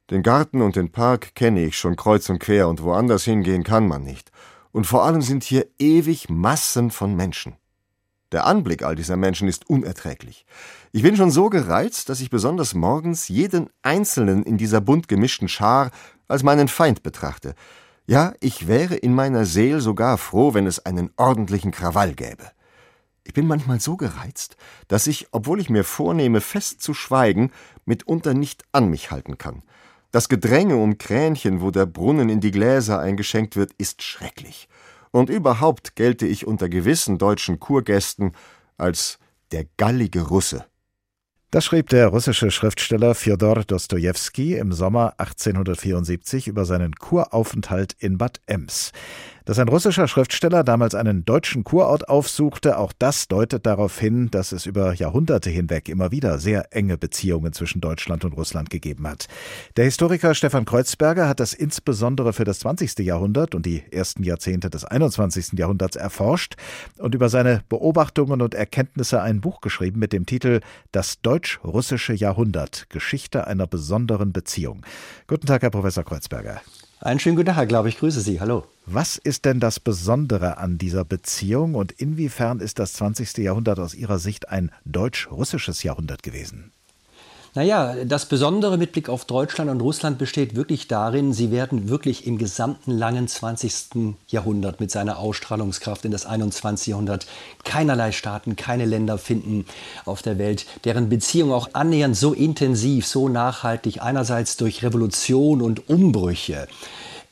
Den Garten und den Park kenne ich schon kreuz und quer, und woanders hingehen kann man nicht. Und vor allem sind hier ewig Massen von Menschen. Der Anblick all dieser Menschen ist unerträglich. Ich bin schon so gereizt, dass ich besonders morgens jeden Einzelnen in dieser bunt gemischten Schar als meinen Feind betrachte. Ja, ich wäre in meiner Seel sogar froh, wenn es einen ordentlichen Krawall gäbe. Ich bin manchmal so gereizt, dass ich, obwohl ich mir vornehme, fest zu schweigen, mitunter nicht an mich halten kann. Das Gedränge um Kränchen, wo der Brunnen in die Gläser eingeschenkt wird, ist schrecklich. Und überhaupt gelte ich unter gewissen deutschen Kurgästen als der gallige Russe. Das schrieb der russische Schriftsteller Fjodor Dostojewski im Sommer 1874 über seinen Kuraufenthalt in Bad Ems. Dass ein russischer Schriftsteller damals einen deutschen Kurort aufsuchte, auch das deutet darauf hin, dass es über Jahrhunderte hinweg immer wieder sehr enge Beziehungen zwischen Deutschland und Russland gegeben hat. Der Historiker Stefan Kreuzberger hat das insbesondere für das 20. Jahrhundert und die ersten Jahrzehnte des 21. Jahrhunderts erforscht und über seine Beobachtungen und Erkenntnisse ein Buch geschrieben mit dem Titel Das deutsch-russische Jahrhundert Geschichte einer besonderen Beziehung. Guten Tag, Herr Professor Kreuzberger. Einen schönen guten Tag, glaube ich. Grüße Sie. Hallo. Was ist denn das Besondere an dieser Beziehung und inwiefern ist das 20. Jahrhundert aus Ihrer Sicht ein deutsch-russisches Jahrhundert gewesen? Naja, das Besondere mit Blick auf Deutschland und Russland besteht wirklich darin, sie werden wirklich im gesamten langen 20. Jahrhundert mit seiner Ausstrahlungskraft in das 21. Jahrhundert keinerlei Staaten, keine Länder finden auf der Welt, deren Beziehung auch annähernd so intensiv, so nachhaltig, einerseits durch Revolution und Umbrüche,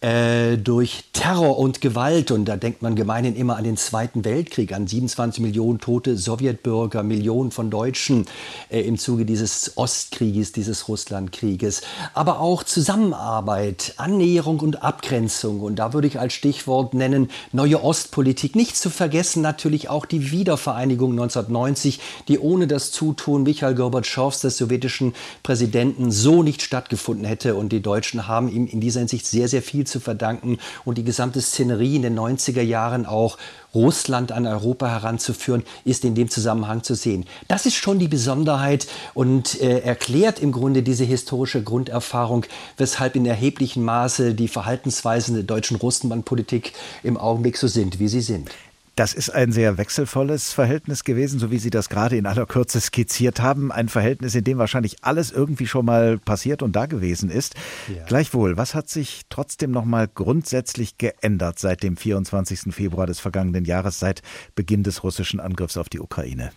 äh, durch Terror und Gewalt. Und da denkt man gemeinhin immer an den Zweiten Weltkrieg, an 27 Millionen tote Sowjetbürger, Millionen von Deutschen äh, im Zuge dieses Ostkrieges, dieses Russlandkrieges. Aber auch Zusammenarbeit, Annäherung und Abgrenzung. Und da würde ich als Stichwort nennen neue Ostpolitik. Nicht zu vergessen natürlich auch die Wiedervereinigung 1990, die ohne das Zutun Michael Gorbatschows, des sowjetischen Präsidenten, so nicht stattgefunden hätte. Und die Deutschen haben ihm in dieser Hinsicht sehr, sehr viel zu verdanken und die gesamte Szenerie in den 90er Jahren auch Russland an Europa heranzuführen, ist in dem Zusammenhang zu sehen. Das ist schon die Besonderheit und äh, erklärt im Grunde diese historische Grunderfahrung, weshalb in erheblichem Maße die Verhaltensweisen der deutschen Russenlandpolitik im Augenblick so sind, wie sie sind. Das ist ein sehr wechselvolles Verhältnis gewesen, so wie Sie das gerade in aller Kürze skizziert haben. Ein Verhältnis, in dem wahrscheinlich alles irgendwie schon mal passiert und da gewesen ist. Ja. Gleichwohl, was hat sich trotzdem noch mal grundsätzlich geändert seit dem 24. Februar des vergangenen Jahres, seit Beginn des russischen Angriffs auf die Ukraine?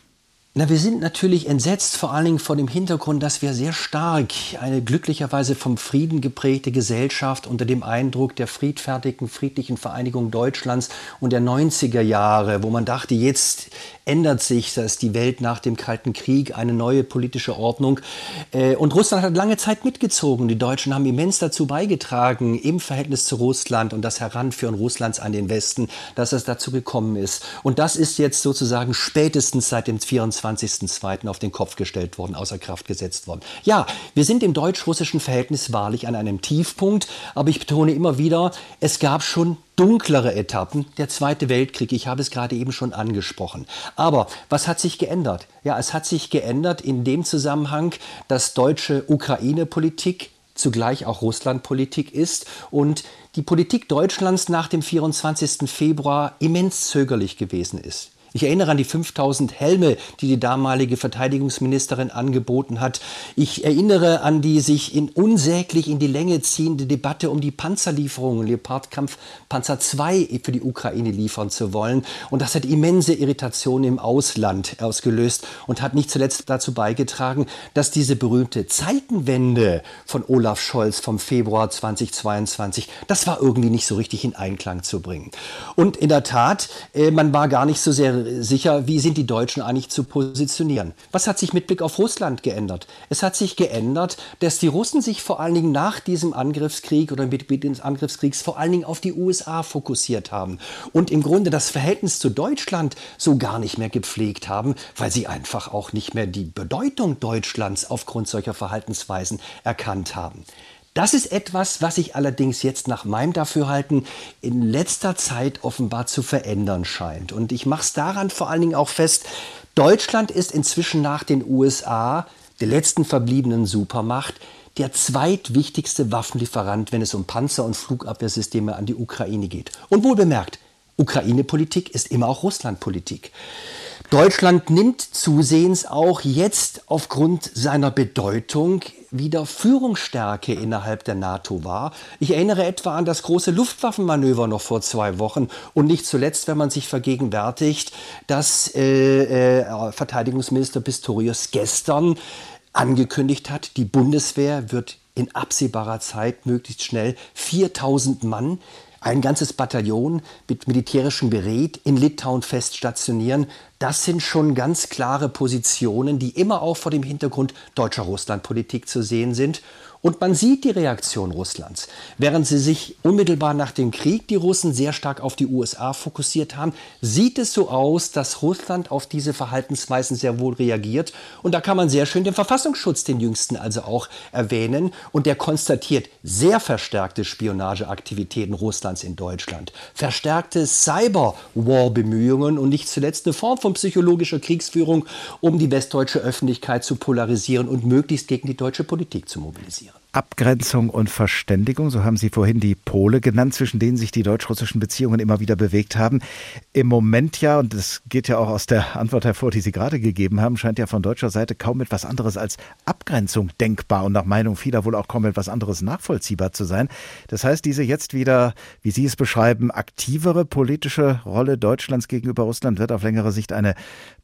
Na, wir sind natürlich entsetzt, vor allen Dingen vor dem Hintergrund, dass wir sehr stark eine glücklicherweise vom Frieden geprägte Gesellschaft unter dem Eindruck der friedfertigen, friedlichen Vereinigung Deutschlands und der 90er Jahre, wo man dachte, jetzt ändert sich das, die Welt nach dem Kalten Krieg, eine neue politische Ordnung. Äh, und Russland hat lange Zeit mitgezogen. Die Deutschen haben immens dazu beigetragen, im Verhältnis zu Russland und das Heranführen Russlands an den Westen, dass es dazu gekommen ist. Und das ist jetzt sozusagen spätestens seit dem 24.02. auf den Kopf gestellt worden, außer Kraft gesetzt worden. Ja, wir sind im deutsch-russischen Verhältnis wahrlich an einem Tiefpunkt, aber ich betone immer wieder, es gab schon dunklere Etappen, der Zweite Weltkrieg, ich habe es gerade eben schon angesprochen. Aber was hat sich geändert? Ja, es hat sich geändert in dem Zusammenhang, dass deutsche Ukraine-Politik zugleich auch Russland-Politik ist und die Politik Deutschlands nach dem 24. Februar immens zögerlich gewesen ist. Ich erinnere an die 5000 Helme, die die damalige Verteidigungsministerin angeboten hat. Ich erinnere an die sich in unsäglich in die Länge ziehende Debatte um die Panzerlieferungen, Leopardkampf Panzer 2 für die Ukraine liefern zu wollen. Und das hat immense Irritationen im Ausland ausgelöst und hat nicht zuletzt dazu beigetragen, dass diese berühmte Zeitenwende von Olaf Scholz vom Februar 2022, das war irgendwie nicht so richtig in Einklang zu bringen. Und in der Tat, äh, man war gar nicht so sehr sicher, wie sind die Deutschen eigentlich zu positionieren. Was hat sich mit Blick auf Russland geändert? Es hat sich geändert, dass die Russen sich vor allen Dingen nach diesem Angriffskrieg oder mit Beginn des Angriffskriegs vor allen Dingen auf die USA fokussiert haben und im Grunde das Verhältnis zu Deutschland so gar nicht mehr gepflegt haben, weil sie einfach auch nicht mehr die Bedeutung Deutschlands aufgrund solcher Verhaltensweisen erkannt haben. Das ist etwas, was sich allerdings jetzt nach meinem Dafürhalten in letzter Zeit offenbar zu verändern scheint. Und ich mache es daran vor allen Dingen auch fest, Deutschland ist inzwischen nach den USA, der letzten verbliebenen Supermacht, der zweitwichtigste Waffenlieferant, wenn es um Panzer- und Flugabwehrsysteme an die Ukraine geht. Und wohl bemerkt, Ukraine-Politik ist immer auch Russland-Politik. Deutschland nimmt zusehends auch jetzt aufgrund seiner Bedeutung wieder Führungsstärke innerhalb der NATO wahr. Ich erinnere etwa an das große Luftwaffenmanöver noch vor zwei Wochen und nicht zuletzt, wenn man sich vergegenwärtigt, dass äh, äh, Verteidigungsminister Pistorius gestern angekündigt hat, die Bundeswehr wird in absehbarer Zeit möglichst schnell 4000 Mann ein ganzes Bataillon mit militärischem Gerät in Litauen fest stationieren. Das sind schon ganz klare Positionen, die immer auch vor dem Hintergrund deutscher Russlandpolitik zu sehen sind. Und man sieht die Reaktion Russlands. Während sie sich unmittelbar nach dem Krieg, die Russen, sehr stark auf die USA fokussiert haben, sieht es so aus, dass Russland auf diese Verhaltensweisen sehr wohl reagiert. Und da kann man sehr schön den Verfassungsschutz, den jüngsten, also auch erwähnen. Und der konstatiert sehr verstärkte Spionageaktivitäten Russlands in Deutschland, verstärkte Cyberwar-Bemühungen und nicht zuletzt eine Form von psychologischer Kriegsführung, um die westdeutsche Öffentlichkeit zu polarisieren und möglichst gegen die deutsche Politik zu mobilisieren. Jahren. Abgrenzung und Verständigung, so haben Sie vorhin die Pole genannt, zwischen denen sich die deutsch-russischen Beziehungen immer wieder bewegt haben. Im Moment ja, und das geht ja auch aus der Antwort hervor, die Sie gerade gegeben haben, scheint ja von deutscher Seite kaum etwas anderes als Abgrenzung denkbar und nach Meinung vieler wohl auch kaum etwas anderes nachvollziehbar zu sein. Das heißt, diese jetzt wieder, wie Sie es beschreiben, aktivere politische Rolle Deutschlands gegenüber Russland wird auf längere Sicht eine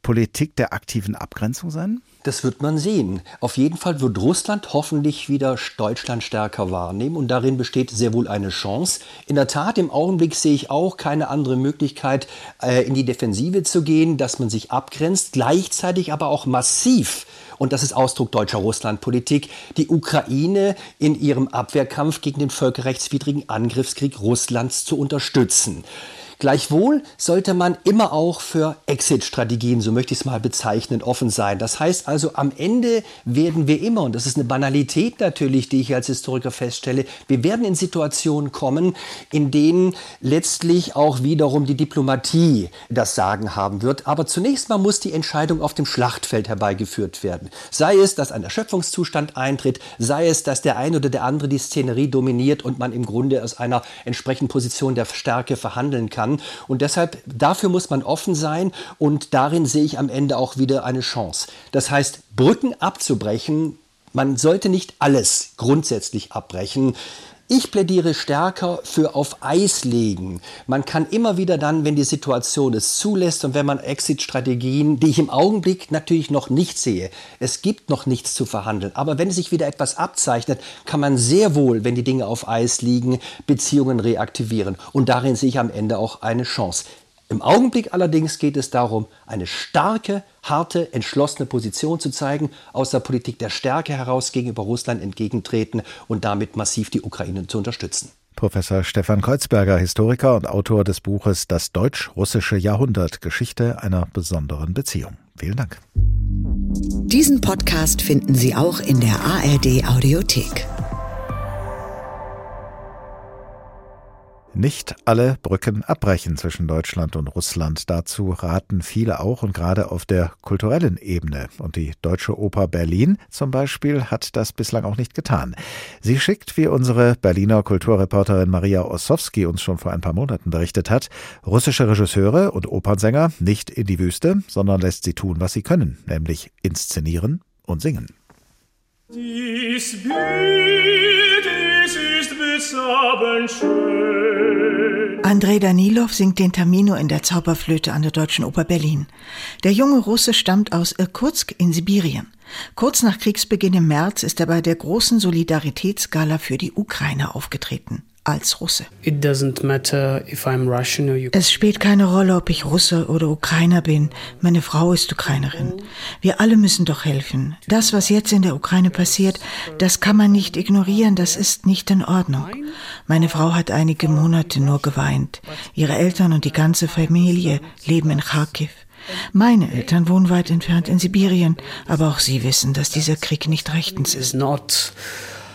Politik der aktiven Abgrenzung sein? Das wird man sehen. Auf jeden Fall wird Russland hoffentlich wieder Deutschland stärker wahrnehmen und darin besteht sehr wohl eine Chance. In der Tat, im Augenblick sehe ich auch keine andere Möglichkeit, äh, in die Defensive zu gehen, dass man sich abgrenzt, gleichzeitig aber auch massiv und das ist Ausdruck deutscher Russlandpolitik, die Ukraine in ihrem Abwehrkampf gegen den völkerrechtswidrigen Angriffskrieg Russlands zu unterstützen. Gleichwohl sollte man immer auch für Exit-Strategien, so möchte ich es mal bezeichnen, offen sein. Das heißt also, am Ende werden wir immer, und das ist eine Banalität natürlich, die ich als Historiker feststelle, wir werden in Situationen kommen, in denen letztlich auch wiederum die Diplomatie das Sagen haben wird. Aber zunächst mal muss die Entscheidung auf dem Schlachtfeld herbeigeführt werden. Sei es, dass ein Erschöpfungszustand eintritt, sei es, dass der eine oder der andere die Szenerie dominiert und man im Grunde aus einer entsprechenden Position der Stärke verhandeln kann kann. Und deshalb, dafür muss man offen sein und darin sehe ich am Ende auch wieder eine Chance. Das heißt, Brücken abzubrechen, man sollte nicht alles grundsätzlich abbrechen. Ich plädiere stärker für auf Eis legen. Man kann immer wieder dann, wenn die Situation es zulässt und wenn man Exit-Strategien, die ich im Augenblick natürlich noch nicht sehe, es gibt noch nichts zu verhandeln, aber wenn sich wieder etwas abzeichnet, kann man sehr wohl, wenn die Dinge auf Eis liegen, Beziehungen reaktivieren. Und darin sehe ich am Ende auch eine Chance. Im Augenblick allerdings geht es darum, eine starke, harte, entschlossene Position zu zeigen, aus der Politik der Stärke heraus gegenüber Russland entgegentreten und damit massiv die Ukraine zu unterstützen. Professor Stefan Kreuzberger, Historiker und Autor des Buches Das deutsch-russische Jahrhundert, Geschichte einer besonderen Beziehung. Vielen Dank. Diesen Podcast finden Sie auch in der ARD Audiothek. Nicht alle Brücken abbrechen zwischen Deutschland und Russland. Dazu raten viele auch und gerade auf der kulturellen Ebene. Und die Deutsche Oper Berlin zum Beispiel hat das bislang auch nicht getan. Sie schickt, wie unsere Berliner Kulturreporterin Maria Ossowski uns schon vor ein paar Monaten berichtet hat, russische Regisseure und Opernsänger nicht in die Wüste, sondern lässt sie tun, was sie können, nämlich inszenieren und singen. Dies Bild, dies ist bezaubernd schön. Andrei Danilov singt den Tamino in der Zauberflöte an der Deutschen Oper Berlin. Der junge Russe stammt aus Irkutsk in Sibirien. Kurz nach Kriegsbeginn im März ist er bei der großen Solidaritätsgala für die Ukraine aufgetreten als Russe. Es spielt keine Rolle, ob ich Russe oder Ukrainer bin. Meine Frau ist Ukrainerin. Wir alle müssen doch helfen. Das, was jetzt in der Ukraine passiert, das kann man nicht ignorieren. Das ist nicht in Ordnung. Meine Frau hat einige Monate nur geweint. Ihre Eltern und die ganze Familie leben in Kharkiv. Meine Eltern wohnen weit entfernt in Sibirien, aber auch sie wissen, dass dieser Krieg nicht rechtens ist.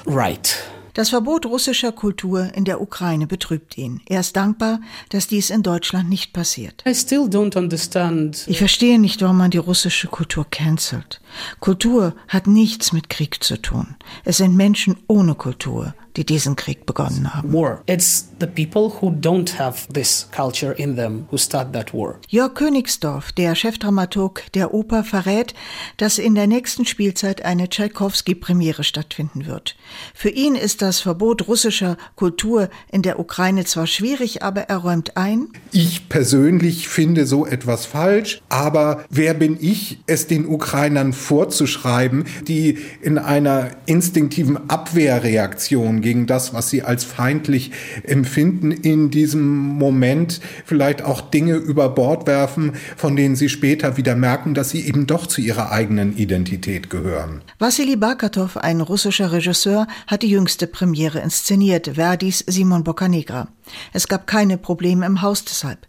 Right. Das Verbot russischer Kultur in der Ukraine betrübt ihn. Er ist dankbar, dass dies in Deutschland nicht passiert. Ich verstehe nicht, warum man die russische Kultur cancelt. Kultur hat nichts mit Krieg zu tun. Es sind Menschen ohne Kultur, die diesen Krieg begonnen haben. War. It's the people who don't have this culture in them who start that war. Jörg Königsdorf, der Chefdramaturg der Oper, verrät, dass in der nächsten Spielzeit eine Tschaikowski-Premiere stattfinden wird. Für ihn ist das Verbot russischer Kultur in der Ukraine zwar schwierig, aber er räumt ein. Ich persönlich finde so etwas falsch, aber wer bin ich, es den Ukrainern vorzuschreiben, die in einer instinktiven Abwehrreaktion gegen das, was sie als feindlich empfinden, in diesem Moment vielleicht auch Dinge über Bord werfen, von denen sie später wieder merken, dass sie eben doch zu ihrer eigenen Identität gehören. Wassili Bakatov, ein russischer Regisseur, hat die jüngste Premiere inszeniert, Verdis Simon Boccanegra. Es gab keine Probleme im Haus deshalb.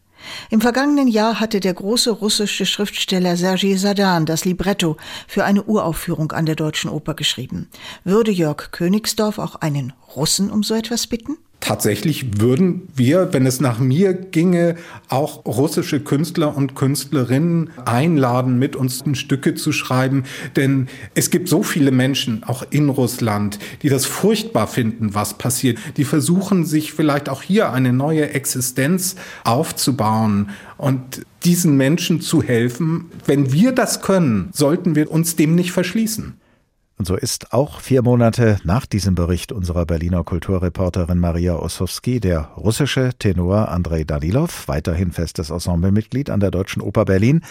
Im vergangenen Jahr hatte der große russische Schriftsteller Sergei Sadan das Libretto für eine Uraufführung an der Deutschen Oper geschrieben. Würde Jörg Königsdorf auch einen Russen um so etwas bitten? Tatsächlich würden wir, wenn es nach mir ginge, auch russische Künstler und Künstlerinnen einladen, mit uns Stücke zu schreiben. Denn es gibt so viele Menschen, auch in Russland, die das furchtbar finden, was passiert. Die versuchen sich vielleicht auch hier eine neue Existenz aufzubauen und diesen Menschen zu helfen. Wenn wir das können, sollten wir uns dem nicht verschließen. Und so ist auch vier Monate nach diesem Bericht unserer Berliner Kulturreporterin Maria Ossowski der russische Tenor Andrei Danilov, weiterhin festes Ensemblemitglied an der Deutschen Oper Berlin.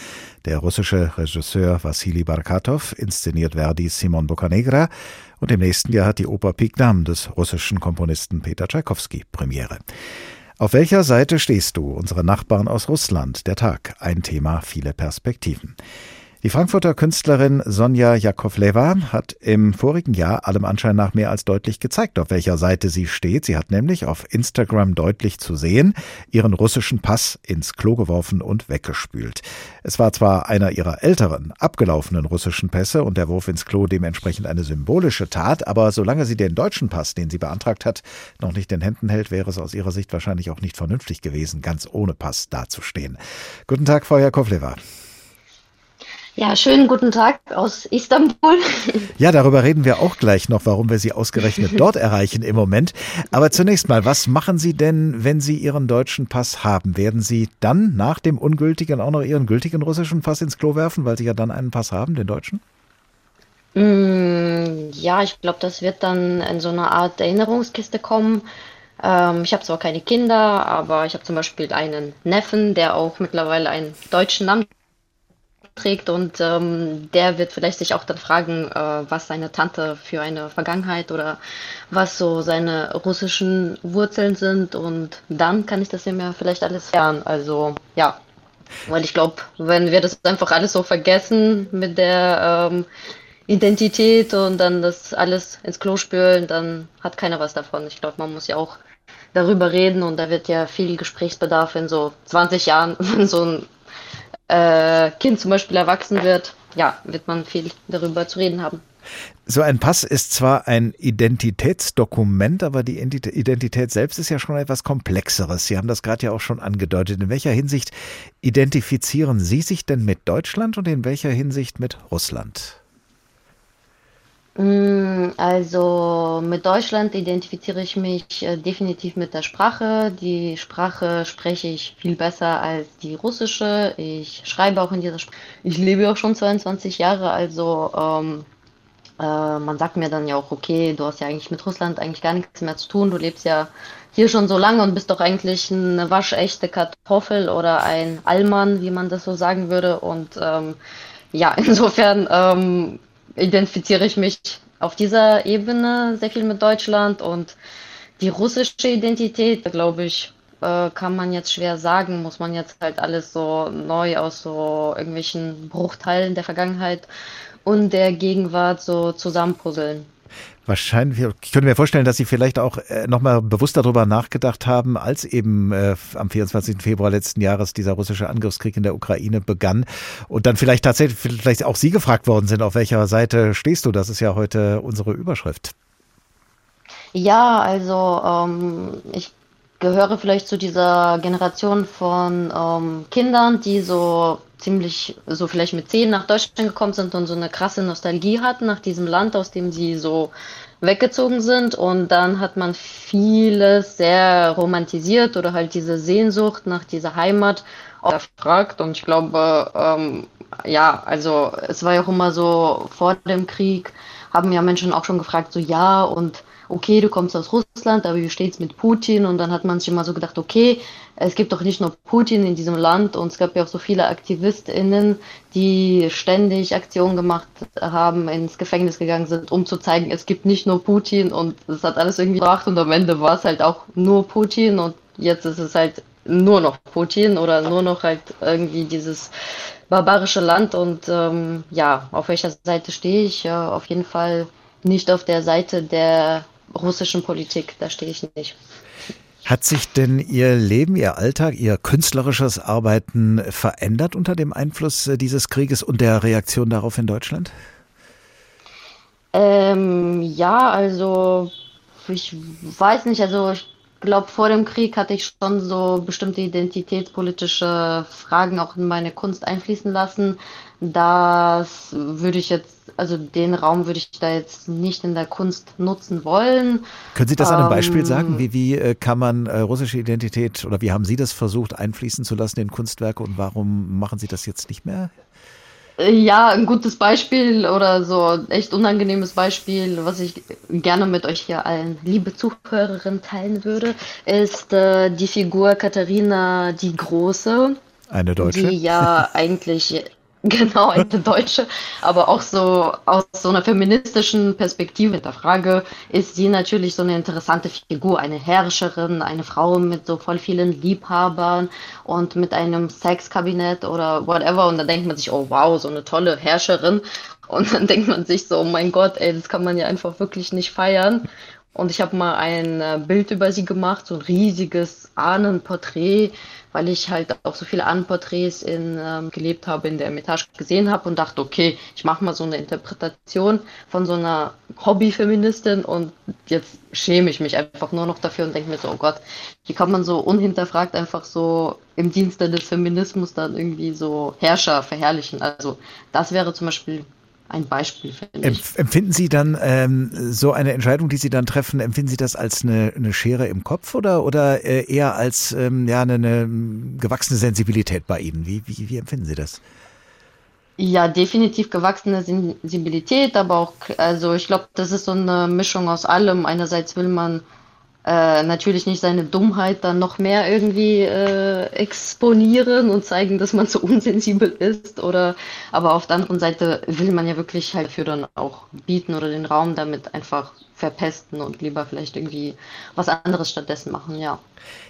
Der russische Regisseur Wassili Barkatov inszeniert Verdis Simon Boccanegra. Und im nächsten Jahr hat die Oper Pignam des russischen Komponisten Peter Tschaikowski Premiere. Auf welcher Seite stehst du? Unsere Nachbarn aus Russland. Der Tag. Ein Thema, viele Perspektiven. Die Frankfurter Künstlerin Sonja Jakovleva hat im vorigen Jahr allem Anschein nach mehr als deutlich gezeigt, auf welcher Seite sie steht. Sie hat nämlich auf Instagram deutlich zu sehen ihren russischen Pass ins Klo geworfen und weggespült. Es war zwar einer ihrer älteren, abgelaufenen russischen Pässe und der Wurf ins Klo dementsprechend eine symbolische Tat, aber solange sie den deutschen Pass, den sie beantragt hat, noch nicht in Händen hält, wäre es aus ihrer Sicht wahrscheinlich auch nicht vernünftig gewesen, ganz ohne Pass dazustehen. Guten Tag, Frau Jakovleva. Ja, schönen guten Tag aus Istanbul. Ja, darüber reden wir auch gleich noch, warum wir Sie ausgerechnet dort erreichen im Moment. Aber zunächst mal, was machen Sie denn, wenn Sie Ihren deutschen Pass haben? Werden Sie dann nach dem ungültigen auch noch Ihren gültigen russischen Pass ins Klo werfen, weil Sie ja dann einen Pass haben, den deutschen? Mm, ja, ich glaube, das wird dann in so eine Art Erinnerungskiste kommen. Ähm, ich habe zwar keine Kinder, aber ich habe zum Beispiel einen Neffen, der auch mittlerweile einen deutschen Namen trägt und ähm, der wird vielleicht sich auch dann fragen, äh, was seine Tante für eine Vergangenheit oder was so seine russischen Wurzeln sind und dann kann ich das ja vielleicht alles lernen. Also ja, weil ich glaube, wenn wir das einfach alles so vergessen mit der ähm, Identität und dann das alles ins Klo spülen, dann hat keiner was davon. Ich glaube, man muss ja auch darüber reden und da wird ja viel Gesprächsbedarf in so 20 Jahren, wenn so ein äh, Kind zum Beispiel erwachsen wird, ja, wird man viel darüber zu reden haben. So ein Pass ist zwar ein Identitätsdokument, aber die Identität selbst ist ja schon etwas Komplexeres. Sie haben das gerade ja auch schon angedeutet. In welcher Hinsicht identifizieren Sie sich denn mit Deutschland und in welcher Hinsicht mit Russland? Mm, also mit Deutschland identifiziere ich mich äh, definitiv mit der Sprache. Die Sprache spreche ich viel besser als die russische. Ich schreibe auch in dieser Sprache. Ich lebe auch schon 22 Jahre, also ähm, äh, man sagt mir dann ja auch, okay, du hast ja eigentlich mit Russland eigentlich gar nichts mehr zu tun. Du lebst ja hier schon so lange und bist doch eigentlich eine waschechte Kartoffel oder ein Allmann, wie man das so sagen würde. Und ähm, ja, insofern ähm, identifiziere ich mich auf dieser Ebene sehr viel mit Deutschland und die russische Identität, glaube ich, äh, kann man jetzt schwer sagen, muss man jetzt halt alles so neu aus so irgendwelchen Bruchteilen der Vergangenheit und der Gegenwart so zusammenpuzzeln. Wahrscheinlich, ich könnte mir vorstellen, dass Sie vielleicht auch äh, nochmal bewusst darüber nachgedacht haben, als eben äh, am 24. Februar letzten Jahres dieser russische Angriffskrieg in der Ukraine begann und dann vielleicht tatsächlich, vielleicht auch Sie gefragt worden sind, auf welcher Seite stehst du? Das ist ja heute unsere Überschrift. Ja, also ähm, ich gehöre vielleicht zu dieser Generation von ähm, Kindern, die so ziemlich so vielleicht mit zehn nach Deutschland gekommen sind und so eine krasse Nostalgie hatten nach diesem Land, aus dem sie so weggezogen sind. Und dann hat man vieles sehr romantisiert oder halt diese Sehnsucht nach dieser Heimat erfragt. Und ich glaube, ähm, ja, also es war ja auch immer so vor dem Krieg, haben ja Menschen auch schon gefragt, so ja, und okay, du kommst aus Russland, aber wie steht's mit Putin? Und dann hat man sich immer so gedacht, okay, es gibt doch nicht nur Putin in diesem Land und es gab ja auch so viele AktivistInnen, die ständig Aktionen gemacht haben, ins Gefängnis gegangen sind, um zu zeigen, es gibt nicht nur Putin und es hat alles irgendwie gebracht und am Ende war es halt auch nur Putin und jetzt ist es halt nur noch Putin oder nur noch halt irgendwie dieses barbarische Land und ähm, ja, auf welcher Seite stehe ich? Ja, auf jeden Fall nicht auf der Seite der russischen Politik, da stehe ich nicht. Hat sich denn Ihr Leben, Ihr Alltag, Ihr künstlerisches Arbeiten verändert unter dem Einfluss äh, dieses Krieges und der Reaktion darauf in Deutschland? Ähm, ja, also ich weiß nicht, also ich glaube, vor dem Krieg hatte ich schon so bestimmte identitätspolitische Fragen auch in meine Kunst einfließen lassen. Das würde ich jetzt, also den Raum würde ich da jetzt nicht in der Kunst nutzen wollen. Können Sie das an einem Beispiel Ähm, sagen? Wie, wie äh, kann man äh, russische Identität oder wie haben Sie das versucht einfließen zu lassen in Kunstwerke und warum machen Sie das jetzt nicht mehr? Ja, ein gutes Beispiel oder so echt unangenehmes Beispiel, was ich gerne mit euch hier allen, liebe Zuhörerinnen, teilen würde, ist äh, die Figur Katharina die Große. Eine Deutsche? Die ja eigentlich, genau, eine Deutsche, aber auch so aus so einer feministischen Perspektive der Frage ist sie natürlich so eine interessante Figur, eine Herrscherin, eine Frau mit so voll vielen Liebhabern und mit einem Sexkabinett oder whatever. Und dann denkt man sich, oh wow, so eine tolle Herrscherin. Und dann denkt man sich so, oh mein Gott, ey, das kann man ja einfach wirklich nicht feiern. Und ich habe mal ein äh, Bild über sie gemacht, so ein riesiges Ahnenporträt, weil ich halt auch so viele Ahnenporträts in, ähm, gelebt habe, in der Ermitage gesehen habe und dachte, okay, ich mache mal so eine Interpretation von so einer Hobbyfeministin und jetzt schäme ich mich einfach nur noch dafür und denke mir so, oh Gott, wie kann man so unhinterfragt einfach so im Dienste des Feminismus dann irgendwie so Herrscher verherrlichen? Also das wäre zum Beispiel ein Beispiel, finde ich. Empf empfinden Sie dann ähm, so eine Entscheidung, die Sie dann treffen, empfinden Sie das als eine, eine Schere im Kopf oder, oder äh, eher als ähm, ja, eine, eine gewachsene Sensibilität bei Ihnen? Wie, wie, wie empfinden Sie das? Ja, definitiv gewachsene Sensibilität, aber auch, also ich glaube, das ist so eine Mischung aus allem. Einerseits will man äh, natürlich nicht seine Dummheit dann noch mehr irgendwie äh, exponieren und zeigen, dass man so unsensibel ist oder aber auf der anderen Seite will man ja wirklich halt für dann auch bieten oder den Raum damit einfach verpesten und lieber vielleicht irgendwie was anderes stattdessen machen, ja.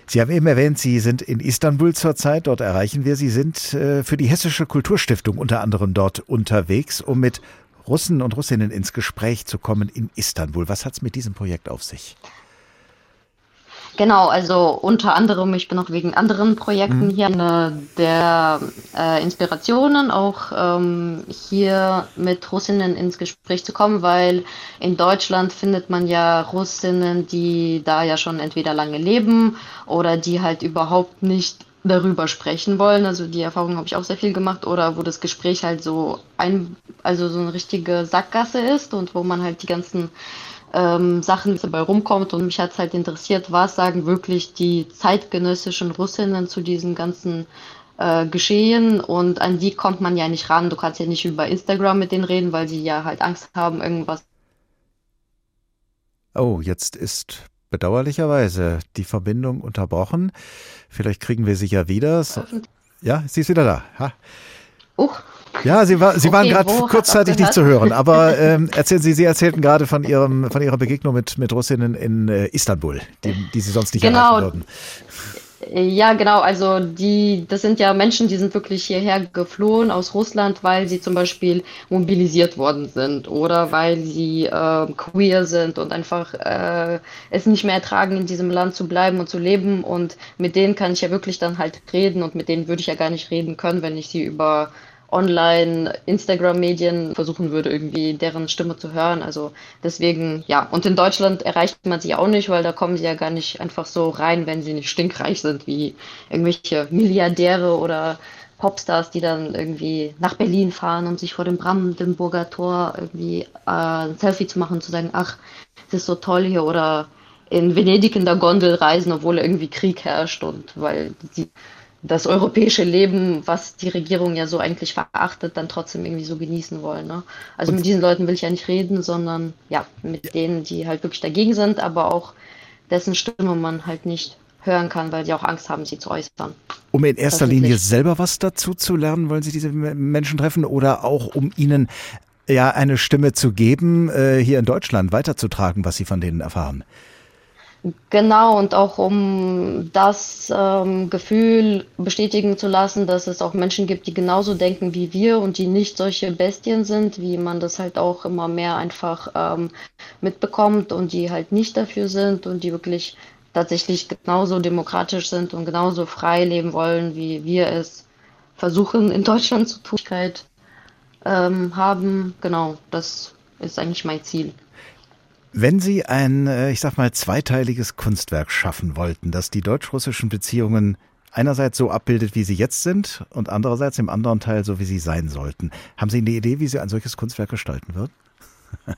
Sie haben eben erwähnt, Sie sind in Istanbul zurzeit, dort erreichen wir. Sie sind äh, für die Hessische Kulturstiftung unter anderem dort unterwegs, um mit Russen und Russinnen ins Gespräch zu kommen in Istanbul. Was hat es mit diesem Projekt auf sich? Genau, also unter anderem, ich bin auch wegen anderen Projekten hier eine der äh, Inspirationen, auch ähm, hier mit Russinnen ins Gespräch zu kommen, weil in Deutschland findet man ja Russinnen, die da ja schon entweder lange leben oder die halt überhaupt nicht darüber sprechen wollen. Also die Erfahrung habe ich auch sehr viel gemacht oder wo das Gespräch halt so ein, also so eine richtige Sackgasse ist und wo man halt die ganzen ähm, Sachen dabei rumkommt. Und mich hat es halt interessiert, was sagen wirklich die zeitgenössischen Russinnen zu diesen ganzen äh, Geschehen. Und an die kommt man ja nicht ran. Du kannst ja nicht über Instagram mit denen reden, weil sie ja halt Angst haben, irgendwas. Oh, jetzt ist bedauerlicherweise die Verbindung unterbrochen. Vielleicht kriegen wir sie ja wieder. So, ja, sie ist wieder da. Ha. Uch. Ja, Sie, war, Sie Okay, waren gerade kurzzeitig nicht zu hören, aber ähm, erzählen Sie, Sie erzählten gerade von, Ihrem, von Ihrer Begegnung mit, mit Russinnen in äh, Istanbul, die, die Sie sonst nicht Genau. erreichen würden. Ja, genau. Also die, das sind ja Menschen, die sind wirklich hierher geflohen aus Russland, weil sie zum Beispiel mobilisiert worden sind oder weil sie äh, queer sind und einfach äh, es nicht mehr ertragen, in diesem Land zu bleiben und zu leben. Und mit denen kann ich ja wirklich dann halt reden und mit denen würde ich ja gar nicht reden können, wenn ich sie über online Instagram-Medien versuchen würde, irgendwie deren Stimme zu hören. Also deswegen, ja. Und in Deutschland erreicht man sie auch nicht, weil da kommen sie ja gar nicht einfach so rein, wenn sie nicht stinkreich sind, wie irgendwelche Milliardäre oder Popstars, die dann irgendwie nach Berlin fahren, um sich vor dem Brandenburger Tor irgendwie äh, ein Selfie zu machen, zu sagen, ach, es ist so toll hier oder in Venedig in der Gondel reisen, obwohl irgendwie Krieg herrscht und weil die, das europäische Leben, was die Regierung ja so eigentlich verachtet, dann trotzdem irgendwie so genießen wollen. Ne? Also und mit diesen Leuten will ich ja nicht reden, sondern ja, mit ja. denen, die halt wirklich dagegen sind, aber auch dessen Stimme man halt nicht hören kann, weil sie auch Angst haben, sie zu äußern. Um in erster Linie selber was dazu zu lernen, wollen Sie diese Menschen treffen oder auch um ihnen ja eine Stimme zu geben, äh, hier in Deutschland weiterzutragen, was Sie von denen erfahren? Genau, und auch um das ähm, Gefühl bestätigen zu lassen, dass es auch Menschen gibt, die genauso denken wie wir und die nicht solche Bestien sind, wie man das halt auch immer mehr einfach ähm, mitbekommt und die halt nicht dafür sind und die wirklich tatsächlich genauso demokratisch sind und genauso frei leben wollen, wie wir es versuchen in Deutschland zu tun ähm, haben. Genau, das ist eigentlich mein Ziel. Wenn Sie ein, äh, ich sag mal, zweiteiliges Kunstwerk schaffen wollten, das die deutsch-russischen Beziehungen einerseits so abbildet, wie sie jetzt sind, und andererseits im anderen Teil so, wie sie sein sollten, haben Sie eine Idee, wie Sie ein solches Kunstwerk gestalten würden?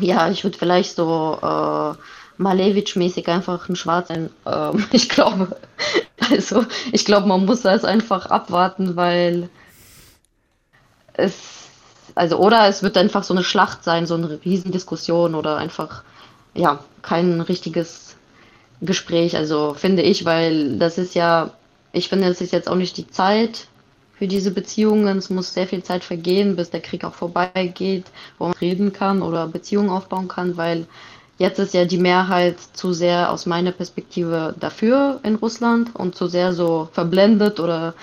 ja, ich würde vielleicht so äh, Malevich-mäßig einfach ein Schwarz sein. Ähm, ich glaube, also ich glaube, man muss das einfach abwarten, weil es, also oder es wird einfach so eine Schlacht sein, so eine Riesendiskussion oder einfach, ja, kein richtiges Gespräch, also finde ich, weil das ist ja, ich finde, es ist jetzt auch nicht die Zeit für diese Beziehungen. Es muss sehr viel Zeit vergehen, bis der Krieg auch vorbeigeht, wo man reden kann oder Beziehungen aufbauen kann, weil Jetzt ist ja die Mehrheit zu sehr aus meiner Perspektive dafür in Russland und zu sehr so verblendet oder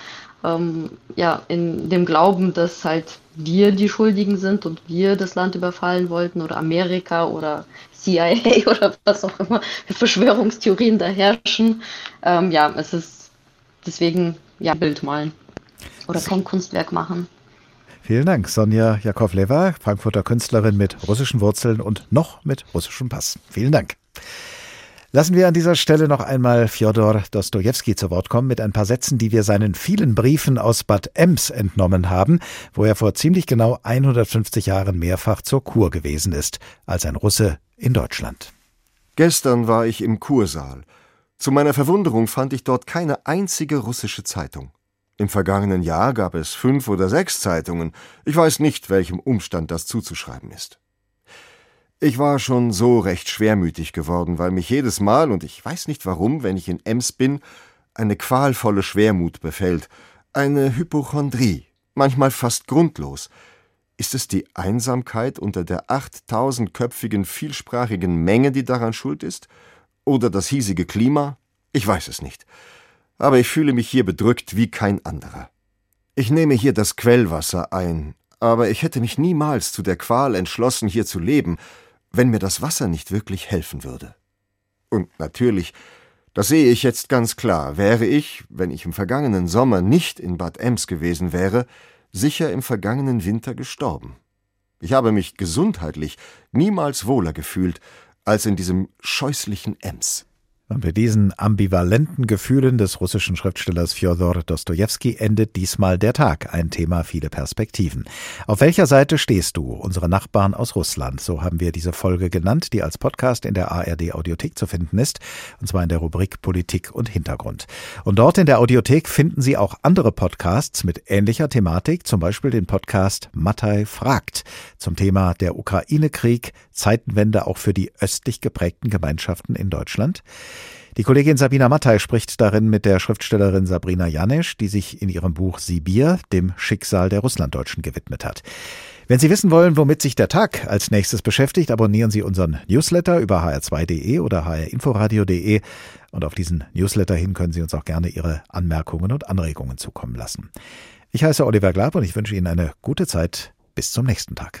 ähm, ja, in dem Glauben, dass halt wir die Schuldigen sind und wir das Land überfallen wollten oder Amerika oder CIA oder was auch immer für Verschwörungstheorien da herrschen. Ähm, ja, es ist deswegen ja Bild malen oder kein Kunstwerk machen. Vielen Dank, Sonja Jakovleva, Frankfurter Künstlerin mit russischen Wurzeln und noch mit russischem Pass. Vielen Dank. Lassen wir an dieser Stelle noch einmal Fjodor Dostojewski zu Wort kommen mit ein paar Sätzen, die wir seinen vielen Briefen aus Bad Ems entnommen haben, wo er vor ziemlich genau 150 Jahren mehrfach zur Kur gewesen ist, als ein Russe in Deutschland. Gestern war ich im Kursaal. Zu meiner Verwunderung fand ich dort keine einzige russische Zeitung. Im vergangenen Jahr gab es fünf oder sechs Zeitungen. Ich weiß nicht, welchem Umstand das zuzuschreiben ist. Ich war schon so recht schwermütig geworden, weil mich jedes Mal, und ich weiß nicht warum, wenn ich in Ems bin, eine qualvolle Schwermut befällt, eine Hypochondrie, manchmal fast grundlos. Ist es die Einsamkeit unter der achttausendköpfigen vielsprachigen Menge, die daran schuld ist? Oder das hiesige Klima? Ich weiß es nicht aber ich fühle mich hier bedrückt wie kein anderer. Ich nehme hier das Quellwasser ein, aber ich hätte mich niemals zu der Qual entschlossen, hier zu leben, wenn mir das Wasser nicht wirklich helfen würde. Und natürlich, das sehe ich jetzt ganz klar, wäre ich, wenn ich im vergangenen Sommer nicht in Bad Ems gewesen wäre, sicher im vergangenen Winter gestorben. Ich habe mich gesundheitlich niemals wohler gefühlt als in diesem scheußlichen Ems. Und bei diesen ambivalenten Gefühlen des russischen Schriftstellers Fjodor Dostojewski endet diesmal der Tag. Ein Thema, viele Perspektiven. Auf welcher Seite stehst du? Unsere Nachbarn aus Russland. So haben wir diese Folge genannt, die als Podcast in der ARD Audiothek zu finden ist. Und zwar in der Rubrik Politik und Hintergrund. Und dort in der Audiothek finden Sie auch andere Podcasts mit ähnlicher Thematik, zum Beispiel den Podcast Mattei fragt zum Thema der Ukraine-Krieg, Zeitenwende auch für die östlich geprägten Gemeinschaften in Deutschland. Die Kollegin Sabina Mattei spricht darin mit der Schriftstellerin Sabrina Janesch, die sich in ihrem Buch Sibir dem Schicksal der Russlanddeutschen gewidmet hat. Wenn Sie wissen wollen, womit sich der Tag als nächstes beschäftigt, abonnieren Sie unseren Newsletter über hr2.de oder hrinforadio.de und auf diesen Newsletter hin können Sie uns auch gerne Ihre Anmerkungen und Anregungen zukommen lassen. Ich heiße Oliver Glab und ich wünsche Ihnen eine gute Zeit. Bis zum nächsten Tag.